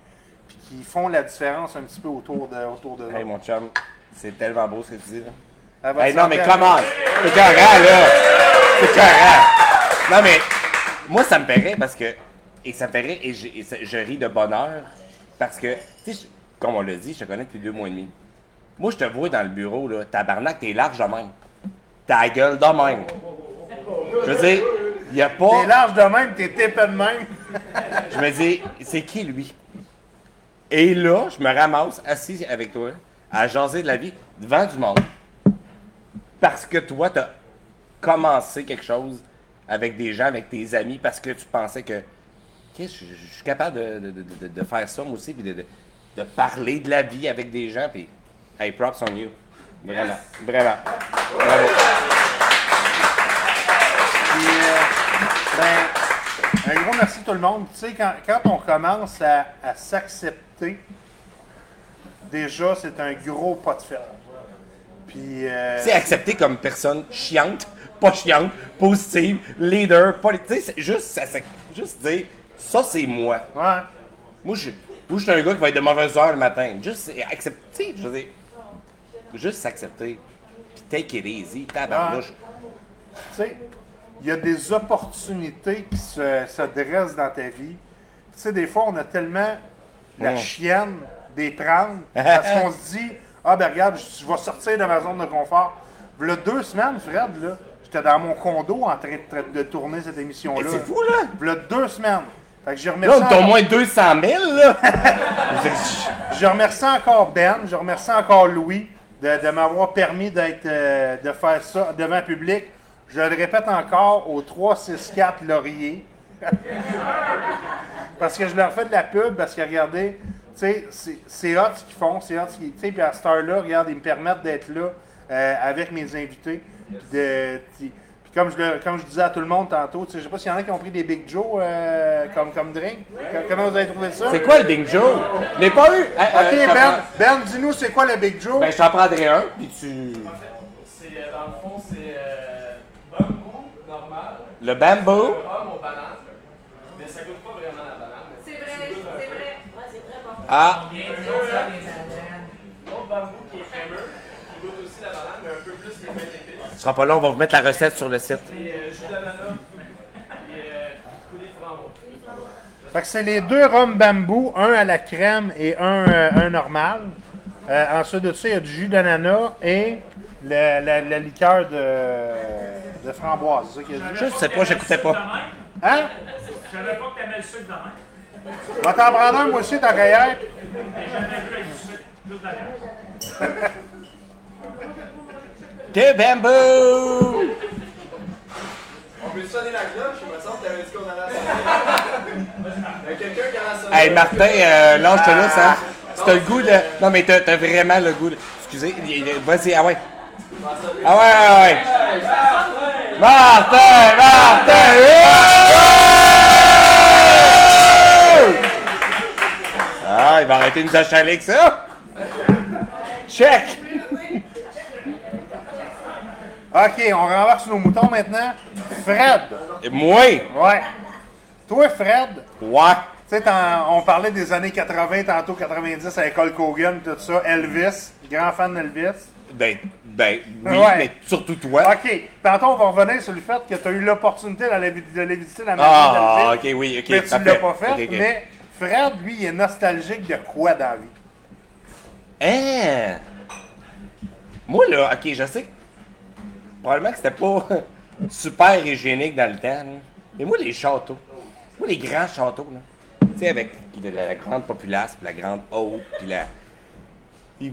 puis qui font la différence un petit peu autour de, autour de Hey, mon chum, c'est tellement beau ce que tu dis. Là. Votre Hey, non, mais comment? C'est écœurant, là. C'est écœurant. Non, mais moi, ça me paraît parce que. Et ça me paraît, et je, et ça- je ris de bonheur parce que, tu sais, comme on l'a dit, je te connais depuis deux mois et demi. Moi, je te vois dans le bureau, là, tabarnak, t'es large de même. Ta gueule de même. Je veux dire, il n'y a pas. T'es large de même, t'es épais de même. Je me dis, c'est qui lui? Et là, je me ramasse assis avec toi, à jaser de la vie devant du monde. Parce que toi, tu as commencé quelque chose avec des gens, avec tes amis, parce que tu pensais que, je, je- je suis capable de, de- de- de- faire ça, moi aussi, puis de, de- de parler de la vie avec des gens, puis, hey, props on you. Vraiment, vraiment. Bravo. Puis, euh, ben, un gros merci tout le monde. Tu sais, quand, quand on commence à, à s'accepter, déjà, c'est un gros pas de fer. Puis, euh, Tu sais, accepter comme personne chiante, pas chiante, positive, leader, pas. Tu sais, c'est juste, ça, ça- juste dire, ça c'est moi. ouais. Moi, je, moi, je suis un gars qui va être de mauvaise heure le matin. Juste accepter, je veux dire, juste s'accepter. Puis take it easy, tabarnouche. Tu sais, il y a des opportunités qui se, se dressent dans ta vie. Tu sais, des fois, on a tellement la chienne des prendre parce qu'on se dit Ah, ben regarde, je vais sortir de ma zone de confort. A deux semaines, Fred, là, j'étais dans mon condo en train de, tourner cette émission-là. C'est fou, là! A deux semaines. Fait que je Là, remercie, on est au moins 200 000, là! je remercie encore Ben, je remercie encore Louis de, m'avoir permis d'être, euh, de faire ça devant le public. Je le répète encore au 364 Laurier. parce que je leur fais de la pub, parce que regardez, c'est- hot ce qu'ils font, c'est hot ce qu'ils. Puis à cette heure-là, regarde, ils me permettent d'être là euh, avec mes invités. Comme je, le- comme je disais à tout le monde tantôt, je sais pas s'il y en a qui ont pris des Big Joe euh, comme, comme drink. Comment vous avez trouvé ça? C'est quoi le Big Joe? Je l'ai pas eu! Euh, Ok, Ben, Ben, dis-nous c'est quoi le Big Joe? Ben, je t'en prendrai un, puis tu. C'est, dans le fond, c'est euh, bambou normal, Le bamboo. rhum aux bananes. Mais ça goûte pas vraiment la banane. C'est vrai, c'est vrai. Ouais, c'est bon. Ah! L'autre bambou qui est crémeux, qui goûte aussi la banane, mais un peu plus les Ce sera pas long, on va vous mettre la recette sur le site. Euh, jus d'ananas et euh. Fait que c'est les deux rhum bambou, un à la crème et un, euh, un normal. Euh, ensuite de ça, il y a du jus d'ananas et le- la, la liqueur de, De framboise, c'est ça qu'il a dit. Je sais pas, j'écoutais pas. Hein? Je savais pas que t'aimais le sucre de même. Va t'en prendre un, moi aussi, ta gaillère. J'ai jamais vu avec du sucre. Plus de. Que bamboo! On peut sonner la cloche? Il me semble que t'avais dit qu'on allait la sonner. Il y a quelqu'un qui a la sonné. Hey Martin, euh, lâche-toi là, ça. Si t'as le goût de. Non, mais t'as t'as vraiment le goût de. Excusez, vas-y, ah ouais. Ah ouais, ah ouais. Martin, Martin! Ah, il va arrêter de nous achaler avec ça. Check! OK, on renverse nos moutons maintenant. Fred. Et moi? Ouais. Toi, Fred, Ouais. tu sais, on parlait des années 80, tantôt 90 avec Hulk Hogan, tout ça. Elvis, grand fan d'Elvis. Ben, ben, oui, Ouais. mais surtout toi. OK, tantôt, on va revenir sur le fait que tu as eu l'opportunité d'aller visiter la maison Ah, ok, oui, ok. mais tu parfait. l'as pas fait. Mais Fred, lui, il est nostalgique de quoi dans la vie? Hein? Moi, là, ok, je sais que probablement que c'était pas super hygiénique dans le temps, mais moi, les châteaux, moi, les grands châteaux, là, tu sais, avec la, grande populace, puis la grande haute, puis la. Ils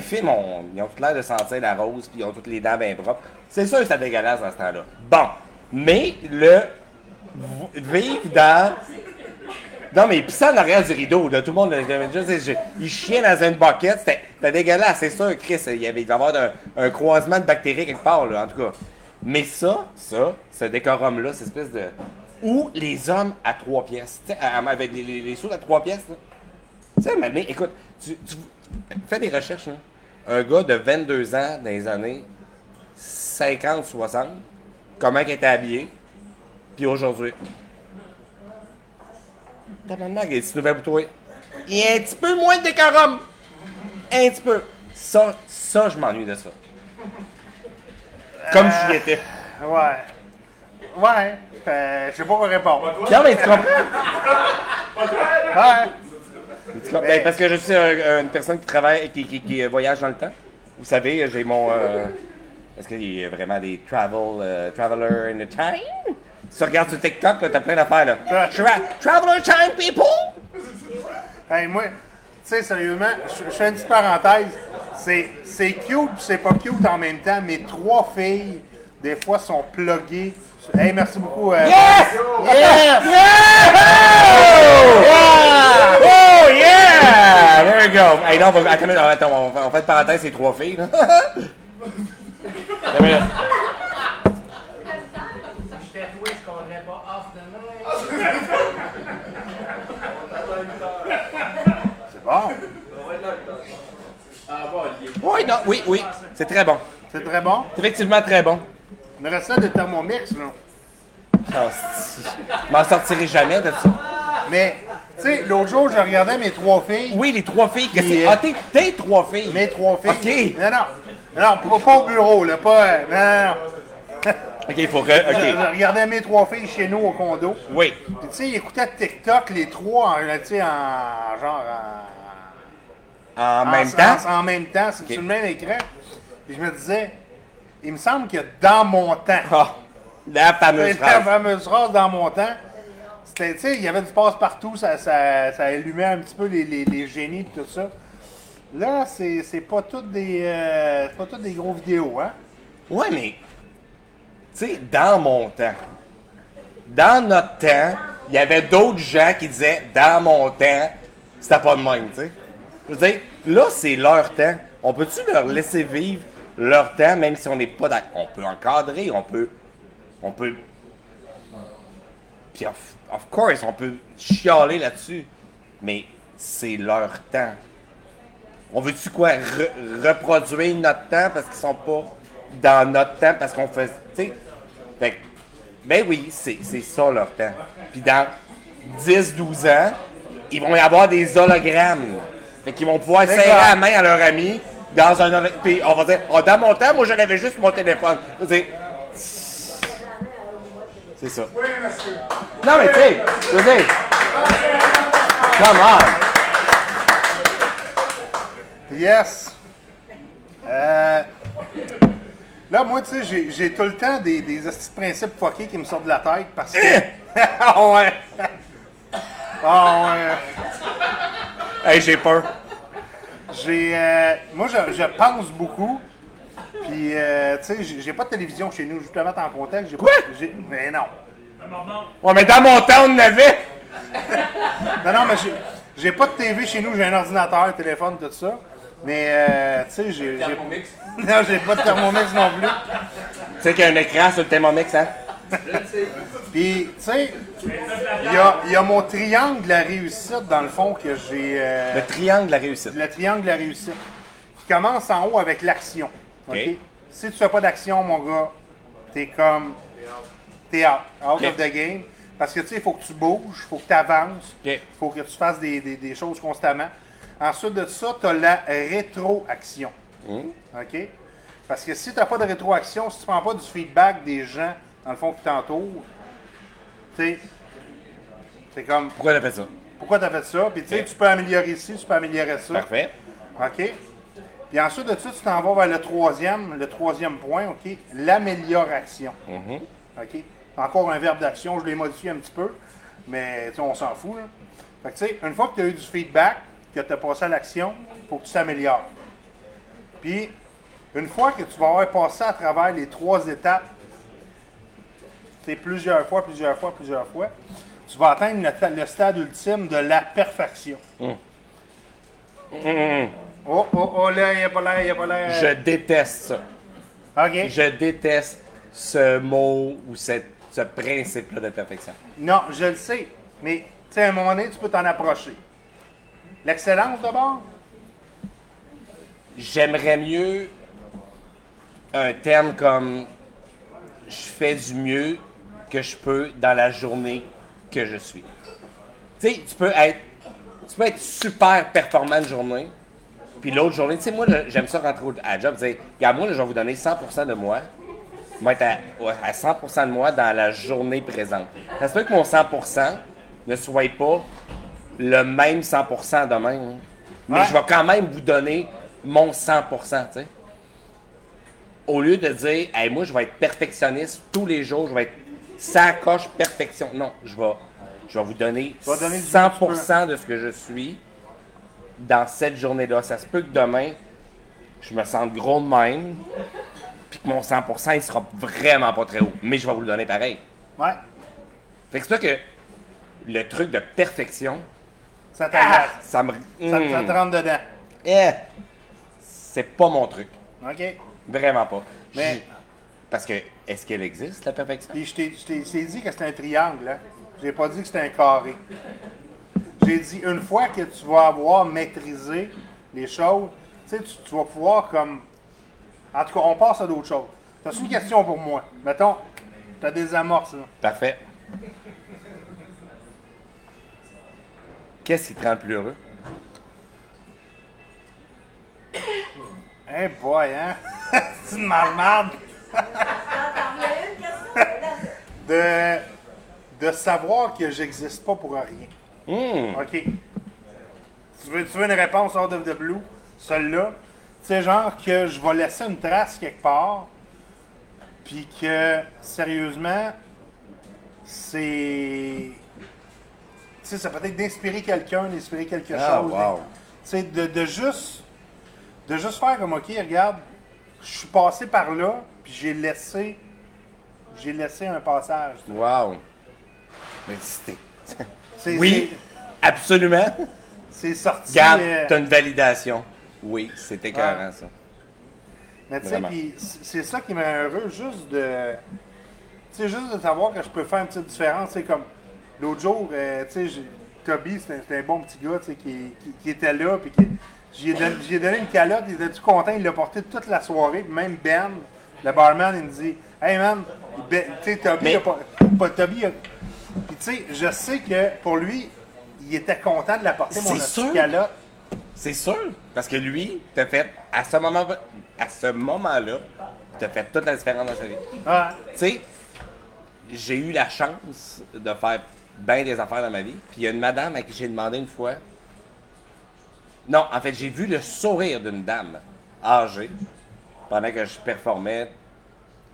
films, on- ils ont tout l'air de sentir la rose, puis ils ont toutes les dents bien propres. C'est sûr que c'est dégueulasse dans ce temps-là. Bon, mais le vivre dans non, mais pis ça en arrière du rideau, tout le monde, je- il chiait dans une bucket, c'était dégueulasse, c'est sûr, Chris, il y il y avoir un, croisement de bactéries quelque part, là, en tout cas. Mais ça, ça, ce décorum-là, cette espèce de... Ou les hommes à trois pièces, avec les, les, sous à trois pièces. Tu sais, mais, écoute, tu, fais des recherches, là. Un gars de 22 ans dans les années 50-60, comment il était habillé, puis aujourd'hui. Tabarnak, il y a des petites nouvelles pour toi. Il y a un petit peu moins de décorum. Un petit peu. Ça, ça, je m'ennuie de ça. Comme j'y étais. Ouais. Ouais. Euh, je sais pas quoi répondre. Non, mais tu comprends? Ouais. Tu comprends? Ben, parce que je suis un- une personne qui travaille, qui, qui, qui, euh, voyage dans le temps. Vous savez, j'ai mon... Euh, Est-ce qu'il y a vraiment des travel, euh, traveler in the time? Tu regardes sur TikTok, là, t'as plein d'affaires, là. Tra- traveler time, people! Hey, moi, tu sais, sérieusement, je je fais une petite parenthèse. C'est c'est cute, pis c'est pas cute en même temps. Mes trois filles, des fois, sont pluguées. Hey, merci beaucoup. euh, Yes! Yes! Yeah! Oh yeah! There we go. Hey, non, on va, attends, attends, on, va- on fait une parenthèse, c'est trois filles. là. Attends une minute. Je tatoué ce qu'on n'aurait pas off de main. C'est bon. Oui, non, oui, oui. C'est très bon. C'est très bon? C'est effectivement très bon. Il me reste ça de Thermomix, là. Si. Je m'en sortirai jamais de ça. Mais, tu sais, l'autre jour, je regardais mes trois filles. Oui, les trois filles. que c'est- euh, Ah, t'es, t'es trois filles. Mes trois filles. Ok. Non, non. Non, pas, pas au bureau, là. Pas. euh, Non, non. Ok, il faut que. Je, Ok. je regardais mes trois filles chez nous au condo. Oui. Puis, tu sais, ils écoutaient TikTok, les trois, tu sais, en genre. En, En en- même temps? En, même temps, c'est sur le même écran. Puis je me disais, il me semble que dans mon temps, Ah, la fameuse c'était la phrase. fameuse phrase dans mon temps, c'était, tu sais, il y avait du passe-partout, ça, ça, ça allumait un petit peu les, les, les génies et tout ça. Là, c'est, c'est pas toutes des, euh, c'est pas toutes des gros vidéos, hein? Ouais, mais, tu sais, dans mon temps, dans notre temps, il y avait d'autres gens qui disaient, dans mon temps, c'était pas de même, tu sais. Je veux dire, là, c'est leur temps. On peut-tu leur laisser vivre leur temps, même si on n'est pas d'accord? On peut encadrer, on peut. On peut. Puis, of, course, on peut chialer là-dessus. Mais c'est leur temps. On veut-tu quoi? re- reproduire notre temps parce qu'ils sont pas dans notre temps parce qu'on fait. Tu sais? Ben oui, c'est c'est ça leur temps. Puis dans 10-12 ans, ils vont y avoir des hologrammes. Fait qu'ils vont pouvoir serrer la main à leur ami dans un Puis on va dire, oh, dans mon temps, moi j'avais juste mon téléphone. Je veux dire, C'est ça. Non, mais tu sais, je veux dire. Come on! Yes. Euh, Là, moi, tu sais, j'ai- tout le temps des, des principes fuckés qui me sortent de la tête parce que. Ah ouais! Ah ouais! Hey, j'ai peur. J'ai. euh, moi, je, je pense beaucoup. Puis, euh, tu sais, j'ai j'ai pas de télévision chez nous. Je vais te le mettre en contexte. J'ai pas- j'ai- Mais non. Ouais, mais dans mon temps, on en avait. Non, non, mais j'ai- j'ai pas de TV chez nous. J'ai un ordinateur, un téléphone, tout ça. Mais, euh, tu sais, j'ai. j'ai- Thermomix. Non, j'ai pas de thermomix non plus. Tu sais qu'il y a un écran sur le Thermomix, hein? Puis, tu sais, il y a, y a mon triangle de la réussite, dans le fond, que j'ai. euh, Le triangle de la réussite. le triangle de la réussite. Qui commence en haut avec l'action. OK? OK. Si tu fais pas d'action, mon gars, t'es comme. T'es out, out of the game. Parce que, tu sais, il faut que tu bouges, il faut que tu avances, il faut que tu fasses des, des- des choses constamment. Ensuite de ça, tu as la rétroaction. OK? Parce que si tu n'as pas de rétroaction, si tu prends pas du feedback des gens, dans le fond, qui t'entourent, tu sais, c'est comme, Pourquoi t'as fait ça? pourquoi tu as fait ça? Puis, tu sais, tu peux améliorer ci, tu peux améliorer ça. Parfait. OK? Puis ensuite de ça, tu t'en vas vers le troisième, le troisième point, OK? L'amélioration. OK? Encore un verbe d'action, je l'ai modifié un petit peu, mais on s'en fout. Là. Fait que tu sais, une fois que tu as eu du feedback, que tu as passé à l'action, il faut que tu t'améliores. Puis, une fois que tu vas avoir passé à travers les trois étapes, plusieurs fois, plusieurs fois, plusieurs fois, tu vas atteindre le, ta- le stade ultime de la perfection. Oh, oh, oh, là, il n'y a pas l'air, il n'y a pas l'air. Je déteste ça. OK. Je déteste ce mot ou cette- ce principe-là de perfection. Non, je le sais. Mais, tu sais, à un moment donné, tu peux t'en approcher. L'excellence, d'abord? J'aimerais mieux un terme comme je fais du mieux que je peux dans la journée que je suis. Tu sais, tu peux être tu peux être super performant une journée, puis l'autre journée, tu sais, moi, j'aime ça rentrer au- à la job, dire, regarde, moi, là, je vais vous donner 100% de moi. Je vais être à, ouais, à 100% de moi dans la journée présente. Ça se peut que mon 100% ne soit pas le même 100% demain. hein. Mais Ouais. je vais quand même vous donner mon 100%, tu sais. Au lieu de dire, hey, moi, je vais être perfectionniste tous les jours, je vais être ça coche perfection. Non, je vais, je vais vous donner, vas donner du 100% de ce que je suis dans cette journée-là. Ça se peut que demain, je me sente gros de même, puis que mon 100%, il sera vraiment pas très haut. Mais je vais vous le donner pareil. Ouais. Fait que c'est que le truc de perfection, Ça ah, ça me... Ça, ça Hmm. te rentre dedans. Eh, c'est pas mon truc. OK? Vraiment pas. Mais- Parce que, est-ce qu'elle existe, la perfection? Puis je t'ai- je je dit que c'était un triangle, hein? J'ai pas dit que c'était un carré. J'ai dit une fois que tu vas avoir maîtrisé les choses, tu sais, tu, vas pouvoir comme. En tout cas, on passe à d'autres choses. T'as une question pour moi? Mettons, t'as des amorces, là. Parfait. Qu'est-ce qui te rend plus heureux? Hey boy, hein? C'est une marmarde. De, de savoir que j'existe pas pour rien. Hmm. OK. Tu veux, tu veux une réponse out of the blue? Celle-là. C'est genre que je vais laisser une trace quelque part, puis que, sérieusement, c'est... Tu sais, ça peut être d'inspirer quelqu'un, d'inspirer quelque Ah, chose. wow. Tu sais, de, de juste... De juste faire comme, OK, regarde, je suis passé par là, puis j'ai laissé... J'ai laissé un passage. Wow. Mais c'était... C'est- Oui, absolument. C'est sorti... Garde, euh, t'as une validation. Oui, c'était écœurant, ça. Mais tu sais, Vraiment. puis c- c'est ça qui m'a heureux, juste de. Tu sais, juste de savoir que je peux faire une petite différence. C'est comme l'autre jour, euh, tu sais, j'ai- Toby, c'était c'était un bon petit gars, tu sais, qui, qui- qui était là, puis qui. J'y ai, donné- j'y ai donné une calotte, il était tout content, il l'a porté toute la soirée, puis même Ben, le barman, il me dit Hey man, Ben, tu sais, Toby, Mais- a pas, pas Toby, a- Puis tu sais, je sais que pour lui, il était content de la porter, mon sûr. calotte. C'est sûr. Parce que lui, t'as fait, à ce moment à ce moment-là, t'as fait toute la différence dans sa vie. Ah, Tu sais, j'ai eu la chance de faire bien des affaires dans ma vie. Puis il y a une madame à qui j'ai demandé une fois. Non, en fait, j'ai vu le sourire d'une dame âgée pendant que je performais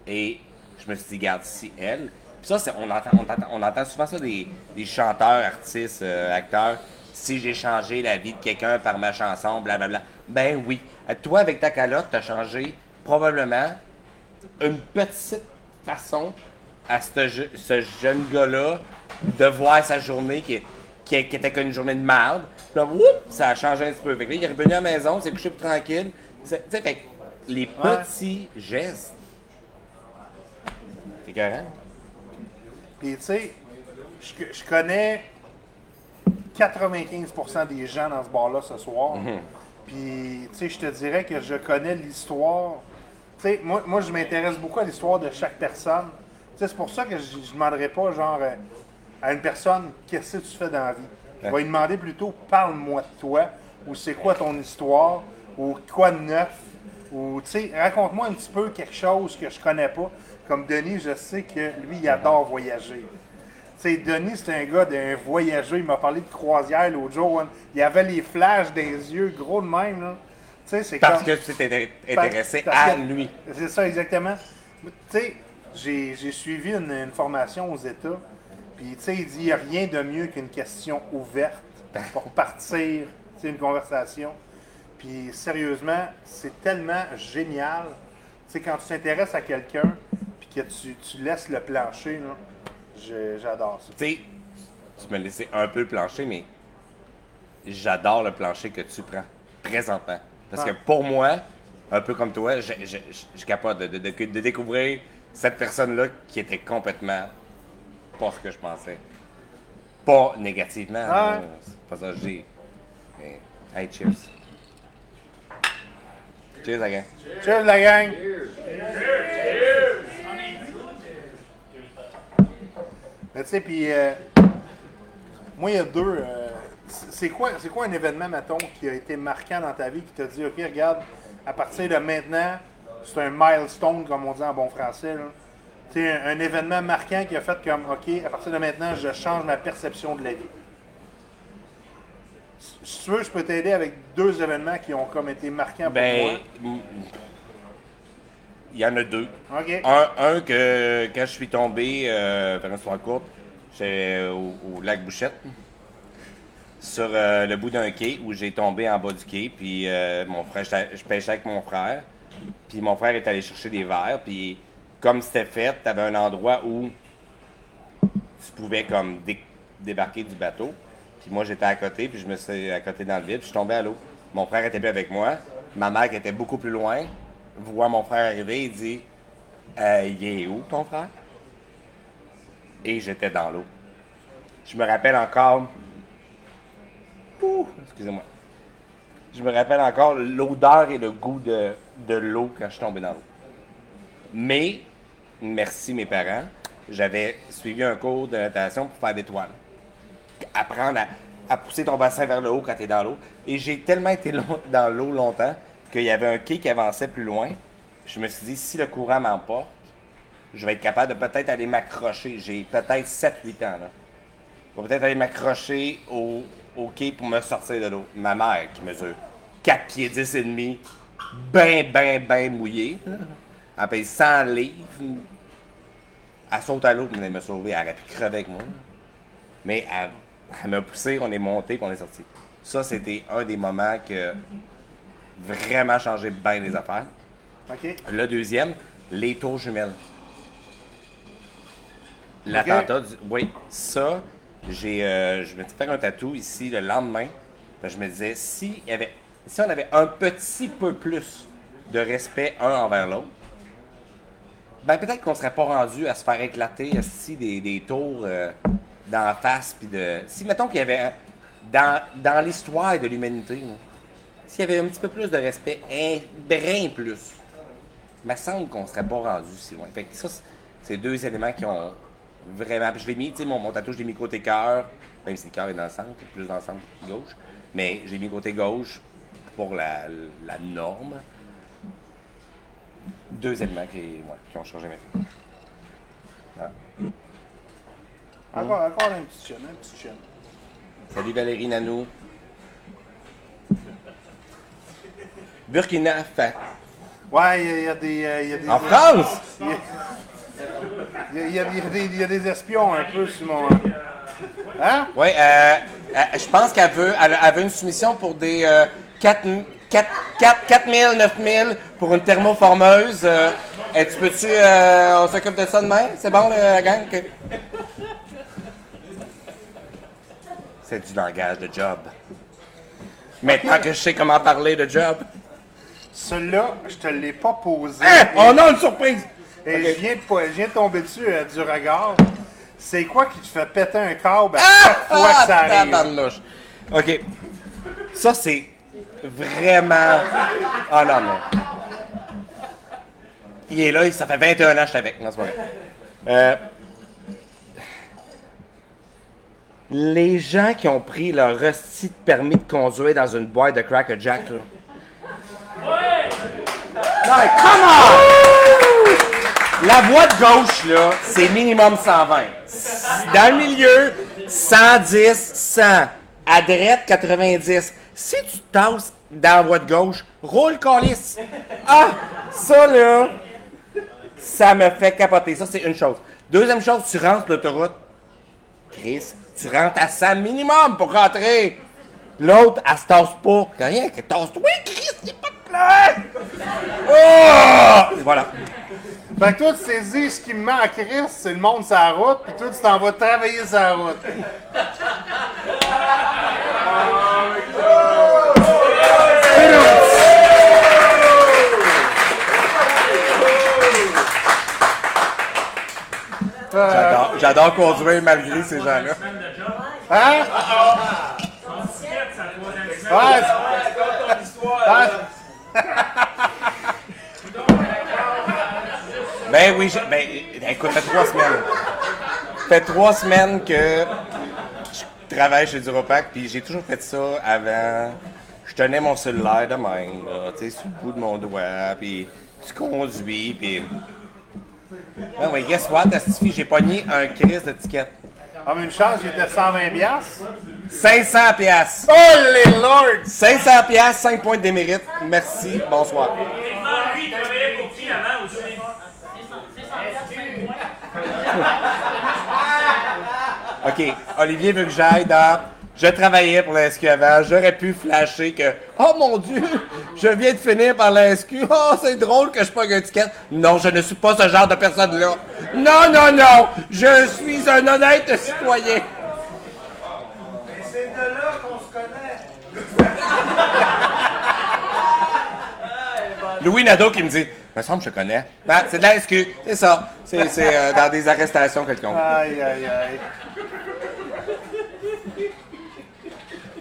Et je me suis dit, regarde, si elle. Puis ça, on, entend, on, on souvent ça des, des chanteurs, artistes, euh, acteurs. Si j'ai changé la vie de quelqu'un par ma chanson, blablabla. Ben oui. Euh, Toi, avec ta calotte, tu as changé probablement une petite façon à ce, je- ce jeune gars-là de voir sa journée qui, qui, qui était comme une journée de merde. Puis là, ça a changé un petit peu. Fait que il est revenu à la maison, s'est couché plus tranquille. C'est- Tu sais, fait les petits gestes. C'est correct? Puis, tu sais, je, je connais 95% des gens dans ce bar-là ce soir. Puis, tu sais, je te dirais que je connais l'histoire. Tu sais, moi, moi, je m'intéresse beaucoup à l'histoire de chaque personne. Tu sais, c'est pour ça que je ne demanderais pas, genre, à une personne, qu'est-ce que tu fais dans la vie? Je vais lui demander plutôt, parle-moi de toi, ou c'est quoi ton histoire, ou quoi de neuf, ou, tu sais, raconte-moi un petit peu quelque chose que je connais pas. Comme Denis, je sais que lui, il adore voyager. Tu sais, Denis, c'est un gars d'un voyageur. Il m'a parlé de croisière l'autre jour. hein. Il avait les flashs des yeux, gros de même. Là. Tu sais, c'est Parce comme- que tu t'es Parce- intéressé parce à que- lui. C'est ça, exactement. Tu sais, j'ai j'ai suivi une, une formation aux États. Puis, tu sais, il dit il n'y a rien de mieux qu'une question ouverte pour partir, tu sais, une conversation. Puis, sérieusement, c'est tellement génial. Tu sais, quand tu t'intéresses à quelqu'un, puis que tu, tu laisses le plancher, j'adore ça. Tu sais, tu me laissais un peu le plancher, mais j'adore le plancher que tu prends présentement. Parce Ah. que pour moi, un peu comme toi, je, je, je- je capote de, de- de- de découvrir cette personne-là qui était complètement pas ce que je pensais. Pas négativement. Ah. C'est pas ça que je dis. Mais, hey, cheers. Cheers, la gang. Cheers, la gang! Mais tu sais, puis euh, moi, il y a deux. euh, c'est quoi, c'est quoi un événement, mettons, qui a été marquant dans ta vie, qui t'a dit, OK, regarde, à partir de maintenant, c'est un milestone, comme on dit en bon français. sais, un, un événement marquant qui a fait comme, OK, à partir de maintenant, je change ma perception de la vie. Si- tu veux, je peux t'aider avec deux événements qui ont comme été marquants pour Ben, mm, il y en a deux. moi. Un, un que quand je suis tombé, euh, faire une histoire courte, j'étais au, au lac Bouchette, sur euh, le bout d'un quai où j'ai tombé en bas du quai. Puis euh, mon frère, je pêchais avec mon frère. Puis mon frère est allé chercher des verres. Puis comme c'était fait, tu avais un endroit où tu pouvais comme dé- débarquer du bateau. Puis moi, j'étais à côté, puis je me suis à côté dans le vide, puis je tombé à l'eau. Mon frère était bien avec moi. Ma mère, qui était beaucoup plus loin, voit mon frère arriver, il dit Euh, Il est où ton frère? Et j'étais dans l'eau. Je me rappelle encore. Excusez-moi. Je me rappelle encore l'odeur et le goût de, de l'eau quand je suis tombé dans l'eau. Mais, merci mes parents, j'avais suivi un cours de natation pour faire des toiles. Apprendre à, pousser ton bassin vers le haut quand tu es dans l'eau. Et j'ai tellement été dans l'eau longtemps qu'il y avait un quai qui avançait plus loin. Je me suis dit, si le courant m'emporte, je vais être capable de peut-être aller m'accrocher. J'ai peut-être 7-8 ans. Là. Je vais peut-être aller m'accrocher au, quai pour me sortir de l'eau. Ma mère, qui mesure 4 pieds 10 et demi, ben, ben, ben mouillée, elle paye 100 livres. Elle saute à l'eau pour venir me sauver. Elle aurait pu crever avec moi. Mais elle, elle m'a poussé, on est monté, puis on est sorti. Ça, c'était un des moments que vraiment changé bien les affaires. Le deuxième, les tours jumelles. L'attentat du. Oui, ça, j'ai, euh, je me suis fait un tatou ici le lendemain. Que je me disais, si, il y avait, si on avait un petit peu plus de respect un envers l'autre, ben peut-être qu'on serait pas rendu à se faire éclater ici des, des tours euh, dans face. Puis de, si, mettons qu'il y avait, dans, dans l'histoire de l'humanité, s'il y avait un petit peu plus de respect, un brin plus, il me semble qu'on serait pas rendu si loin. Fait que ça, c'est- deux éléments qui ont vraiment. Je l'ai mis, tu sais, mon, mon tatou, je l'ai mis côté cœur, même si le cœur est dans le centre, plus dans le centre gauche. Mais j'ai mis côté gauche pour la, la norme. Deux éléments qui, qui ont changé ma vie. Voilà. Encore, encore un petit chien, un petit chien. Salut Valérie Nanou. Burkina Faso. Ouais, il y a- il y, a des. euh, il y a des En France? Il y a, y y des- il y a des espions un peu sur mon. Hein? Oui, euh, euh, je pense qu'elle veut, elle, elle veut une soumission pour des euh, 4, 4, 4, 4 000, 9 000 pour une thermoformeuse. Euh, et tu peux-tu, euh, on s'occupe de ça demain? C'est bon, la gang? C'est du langage de job. Maintenant que je sais comment parler de job. Celui-là, je te l'ai pas posé. Hein? On a une surprise! Et je, viens de, je viens de tomber dessus euh, du regard. C'est quoi qui te fait péter un câble à Ah! chaque fois que ça arrive? tabarnouche. OK. Ça, c'est vraiment... Ah non, mais... Il est là, ça fait 21 ans que je suis avec. Non, c'est pas vrai. Euh, Les gens qui ont pris leur resti permis de conduire dans une boîte de Cracker Jack, là. Come on! La voie de gauche, là, c'est minimum 120. Dans le milieu, 110, 100. À droite, 90. Si tu tasses dans la voie de gauche, roule calice. Ah, ça, là, ça me fait capoter. Ça, c'est une chose. Deuxième chose, tu rentres l'autoroute. Chris, tu rentres à 100 minimum pour rentrer. L'autre, elle se tasse pas. Rien qu'elle tasse. Oui, Chris, c'est pas de place. Oh! Et voilà. Fait que toi, tu dit, ce qui me met en crise, c'est le monde sur la route, puis toi, tu t'en vas travailler sur la route. J'adore, j'adore conduire malgré ces gens-là. Hein? Ouais. Ben oui, je- ben écoute, ça fait trois semaines. Ça fait trois semaines que je travaille chez Duropac, puis j'ai toujours fait ça avant. Je tenais mon cellulaire de même, là, tu sais, sur le bout de mon doigt, puis tu conduis, puis... Ben oui, guess what, Astifi, j'ai pogné un crise de ticket. Ah, une chance, il était 120 piastres. 500 piastres. Oh, les lords! 500 piastres, 5 points de démérite. Merci, bonsoir. Techniquement, lui, il travaillait pour qui avant aussi? OK, Olivier veut que j'aille dans... Je travaillais pour la SQ avant, j'aurais pu flasher que « Oh mon Dieu, je viens de finir par la SQ, oh c'est drôle que je pogne un ticket. » Non, je ne suis pas ce genre de personne-là. Non, non, non, je suis un honnête citoyen. C'est de là qu'on se connaît. Louis Nadeau qui me dit « Me semble que je connais. Ah, c'est de la SQ, c'est ça. C'est c'est, euh, dans des arrestations quelconques. Aïe, aïe, aïe.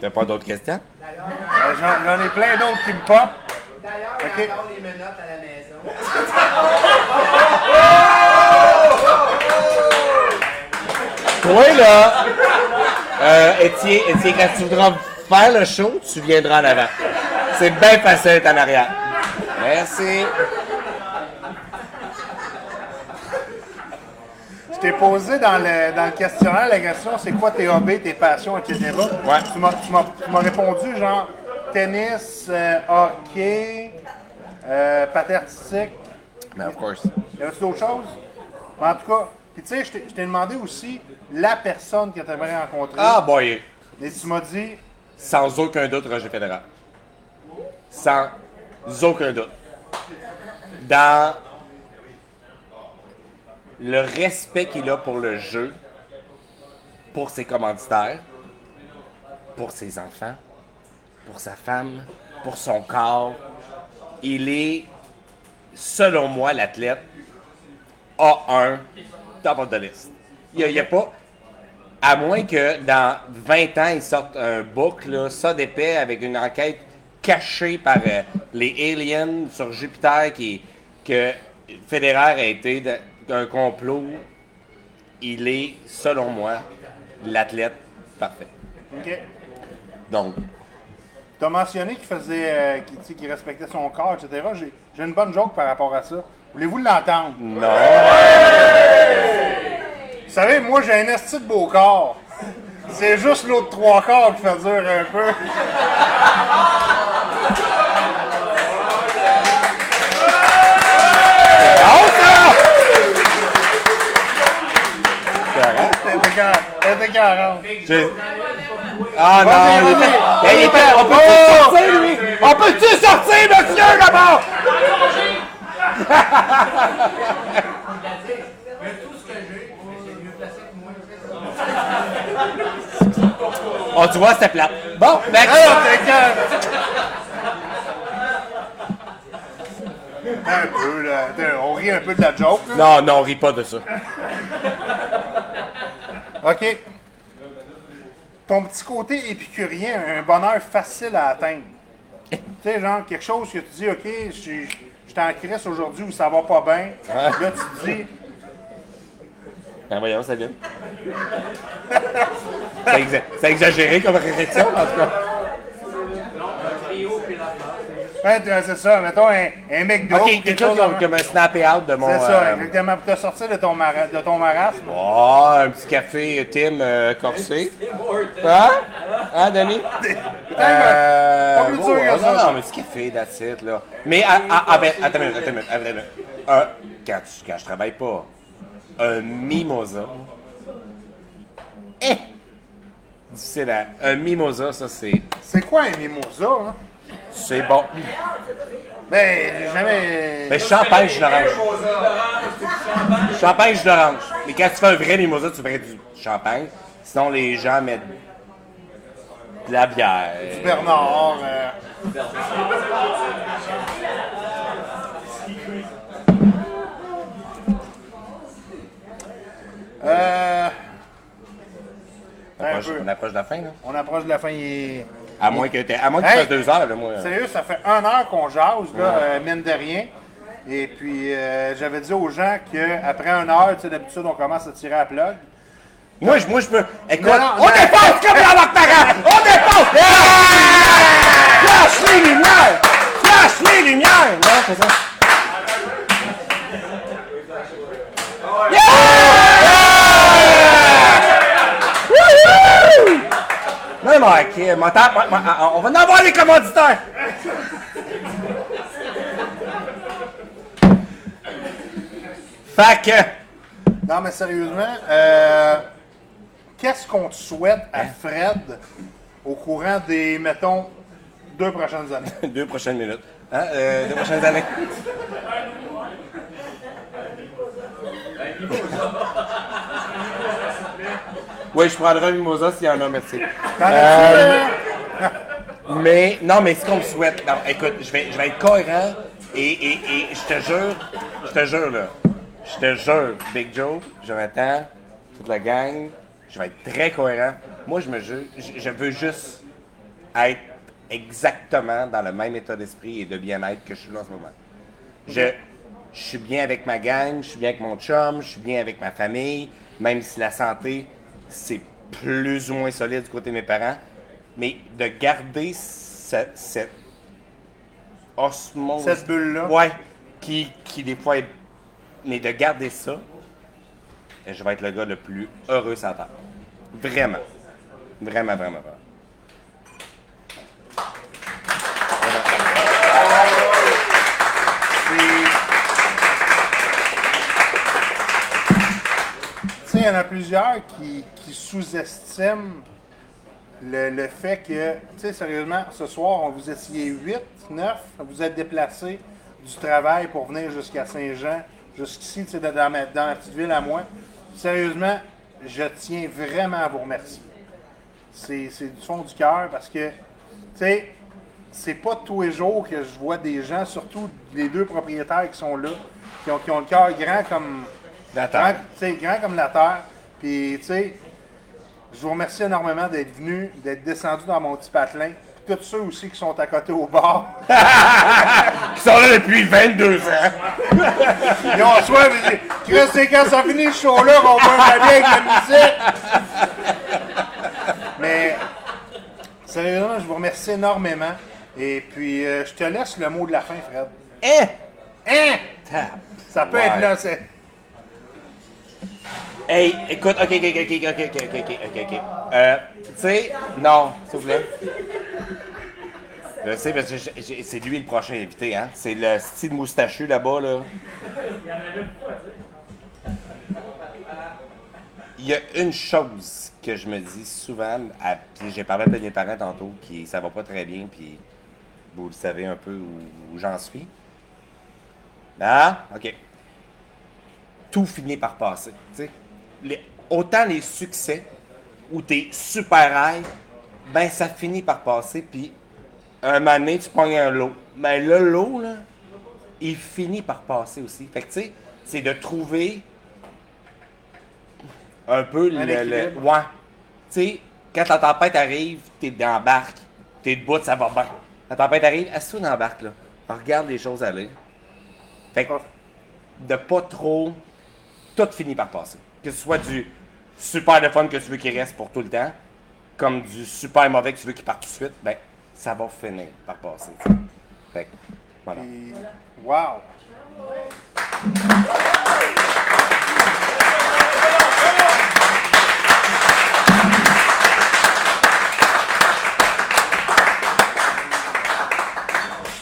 T'as pas d'autres questions? Euh, J'en j'en ai plein d'autres qui me pop. D'ailleurs, Ok. il y a encore les menottes à la maison. Toi, là, euh, Étienne, Étienne, quand tu voudras faire le show, tu viendras en avant. C'est bien facile, d'être en arrière. Merci. T'ai posé dans le, dans le questionnaire la question c'est quoi tes hobbies, tes passions, etc. Ouais. Tu m'as- tu m'as tu m'as répondu genre tennis, euh, hockey, euh, patin artistique. Mais of course. Y avait d'autres choses? Mais en tout cas, puis tu sais, je t'ai je t'ai demandé aussi la personne que tu aimerais rencontrer. Ah, boy. Et tu m'as dit, Sans aucun doute, Roger Federer. Sans aucun doute. Dans le respect qu'il a pour le jeu, pour ses commanditaires, pour ses enfants, pour sa femme, pour son corps, il est, selon moi, l'athlète A1 top of the list. Il n'y a, pas, à moins que dans 20 ans, ils sortent un book, là, ça d'épais, avec une enquête cachée par euh, les aliens sur Jupiter, qui, que Federer a été de- d'un complot. Il est, selon moi, l'athlète parfait. OK. Donc, Tu as mentionné qu'il faisait, euh, qu'il respectait son corps, etc. J'ai- J'ai une bonne joke par rapport à ça. Voulez-vous l'entendre? non. Vous savez, moi, j'ai un esti de beau corps. C'est juste l'autre trois quarts qui fait dur un peu. Ah non, il vas-y. était- il était- on peut Oh! sortir, lui? On peut-tu sortir, monsieur, d'abord? Mais tout ce que j'ai, c'est mieux placé que moi. Oh, tu vois, c'était plat. Bon, ben, Ah. Un peu, là. On rit un peu de la joke, là. Non, non, on rit pas de ça. OK. Ton petit côté épicurien, un bonheur facile à atteindre. tu sais, genre, quelque chose que tu dis, OK, je suis je suis en crise aujourd'hui ou ça va pas bien. Là, tu te dis, Ben voyons, ça vient. C'est exa- c'est exagéré comme réaction, en tout cas. Ouais, t'as- c'est ça, mettons un, un mec d'eau. Ok, quelque chose comme, comme un snappé out de mon... C'est ça, euh, exactement. Pour te sortir de ton, mara- de ton marasme. Oh, un petit café Tim euh, corsé. Hein? Hein, Denis? Euh, Pas plus dur que oh, ça. Non, non, mais petit café, that's it, là. Mais, ah, ah, ah, ben, attends une minute, attends une minute, attends une minute. Euh, quand, tu- quand je travaille pas, un mimosa. Eh! Difficile à... Un mimosa, ça, c'est... C'est quoi un mimosa, hein? C'est bon. J'ai jamais. Ben, champagne, jus d'orange. Champagne, jus d'orange. Mais quand tu fais un vrai mimosa, tu ferais du champagne. Sinon, les gens mettent de la bière. Bernard. euh, Euh. On approche, on approche de la fin, là. On approche de la fin. est- À moins que, t'aies- à moins que tu Hey! fasses deux heures, là, moi. Sérieux, ça fait un heure qu'on jase, là, euh, mine de rien. Et puis, euh, j'avais dit aux gens qu'après une heure, tu sais, d'habitude, on commence à tirer à plug. Moi, je, moi, je peux. Écoute, Non, non, on non. dépasse comme dans notre parent! On dépasse! Yeah! Flash les lumières! Flash les lumières! Non, c'est ça. Yeah! Wouhou! Non, mais ok, mon on va en avoir les commanditaires! Fait que. Non, mais sérieusement, euh, qu'est-ce qu'on te souhaite à Fred au courant des, mettons, deux prochaines années? Deux prochaines minutes. Hein? Euh, deux prochaines années. Oui, je prendrai un mimosa s'il y en a, merci. Euh, Mais, non, mais ce qu'on me souhaite, non, écoute, je vais, je vais être cohérent et, et, et je te jure, je te jure, là, je te jure, Big Joe, Jonathan, toute la gang, je vais être très cohérent. Moi, je me jure, je, je veux juste être exactement dans le même état d'esprit et de bien-être que je suis là en ce moment. Je, je suis bien avec ma gang, je suis bien avec mon chum, je suis bien avec ma famille, même si la santé, c'est plus ou moins solide du côté de mes parents. Mais de garder ce- cette osmose. Cette bulle-là? Ouais. Qui, qui des fois est. Mais de garder ça, je vais être le gars le plus heureux sur la. Vraiment. Vraiment, vraiment, vraiment. Il y en a plusieurs qui, sous-estiment le, fait que, tu sais, sérieusement, ce soir, on vous étiez 8, 9, vous êtes déplacés du travail pour venir jusqu'à Saint-Jean, jusqu'ici, tu sais, dans ma, dans ma petite ville à moi. Sérieusement, je tiens vraiment à vous remercier. C'est du fond du cœur parce que, tu sais, c'est pas tous les jours que je vois des gens, surtout les deux propriétaires qui sont là, qui ont le cœur grand comme La terre. grand, tu sais, grand comme la terre. Puis, tu sais, je vous remercie énormément d'être venu, d'être descendu dans mon petit patelin. Puis tous ceux aussi qui sont à côté au bar. Qui sont là depuis 22 ans. Ils ont soif, Chris, c'est quand ça finit ce show-là qu'on peut aller avec la musique. Mais, sérieusement, je vous remercie énormément. Et puis, euh, je te laisse le mot de la fin, Fred. Hein? Hein? Ça peut Ouais. être là, c'est. Hey, écoute, ok, ok, ok, ok, ok, ok, ok, ok, ok. Euh, tu sais, non, s'il vous plaît. Je sais, parce que c'est lui le prochain invité, hein. C'est le style moustachu là-bas, là. il y a une chose que je me dis souvent, puis j'ai parlé avec mes parents tantôt, qui ça va pas très bien, puis vous le savez un peu où, où j'en suis. Ah, ok. Tout finit par passer. tu sais. Les- autant les succès où tu es super high, ben ça finit par passer, puis un moment donné, tu pognes un lot. Mais le lot, là, il finit par passer aussi. Fait que, tu sais, c'est de trouver un peu le, le- équilibre. Ouais. Tu sais, quand la tempête arrive, t'es dans la barque, t'es debout, ça va bien. La tempête arrive, assis-toi dans la barque, là. Regarde les choses aller. Fait que, de pas trop. Tout finit par passer. Que ce soit du super de fun que tu veux qu'il reste pour tout le temps, comme du super mauvais que tu veux qu'il parte tout de suite, ben, ça va finir par passer. Fait que, voilà. Puis, Wow!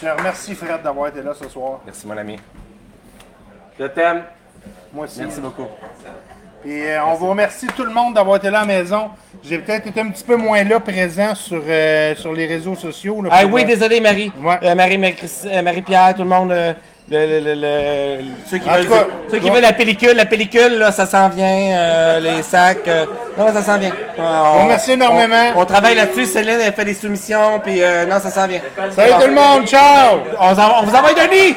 Je te remercie, Fred, d'avoir été là ce soir. Merci, mon ami. Je t'aime. Moi aussi. Merci beaucoup. Et euh, on vous remercie tout le monde d'avoir été là à la maison. J'ai peut-être été un petit peu moins là, présent sur, euh, sur les réseaux sociaux. là, Ah oui, euh, désolé, Marie. Ouais. Euh, Marie, Marie- euh, Marie-Pierre, tout le monde. euh, le, le- le- le- ceux qui, En veulent, cas, ceux qui veulent la pellicule, la pellicule, là, ça s'en vient. euh, les sacs. euh, non, ça s'en vient. Euh, on- merci énormément. On, on travaille là-dessus. Céline, elle fait des soumissions. Puis euh, non, ça s'en vient. Salut tout le monde, ciao! On, on vous envoie Denis!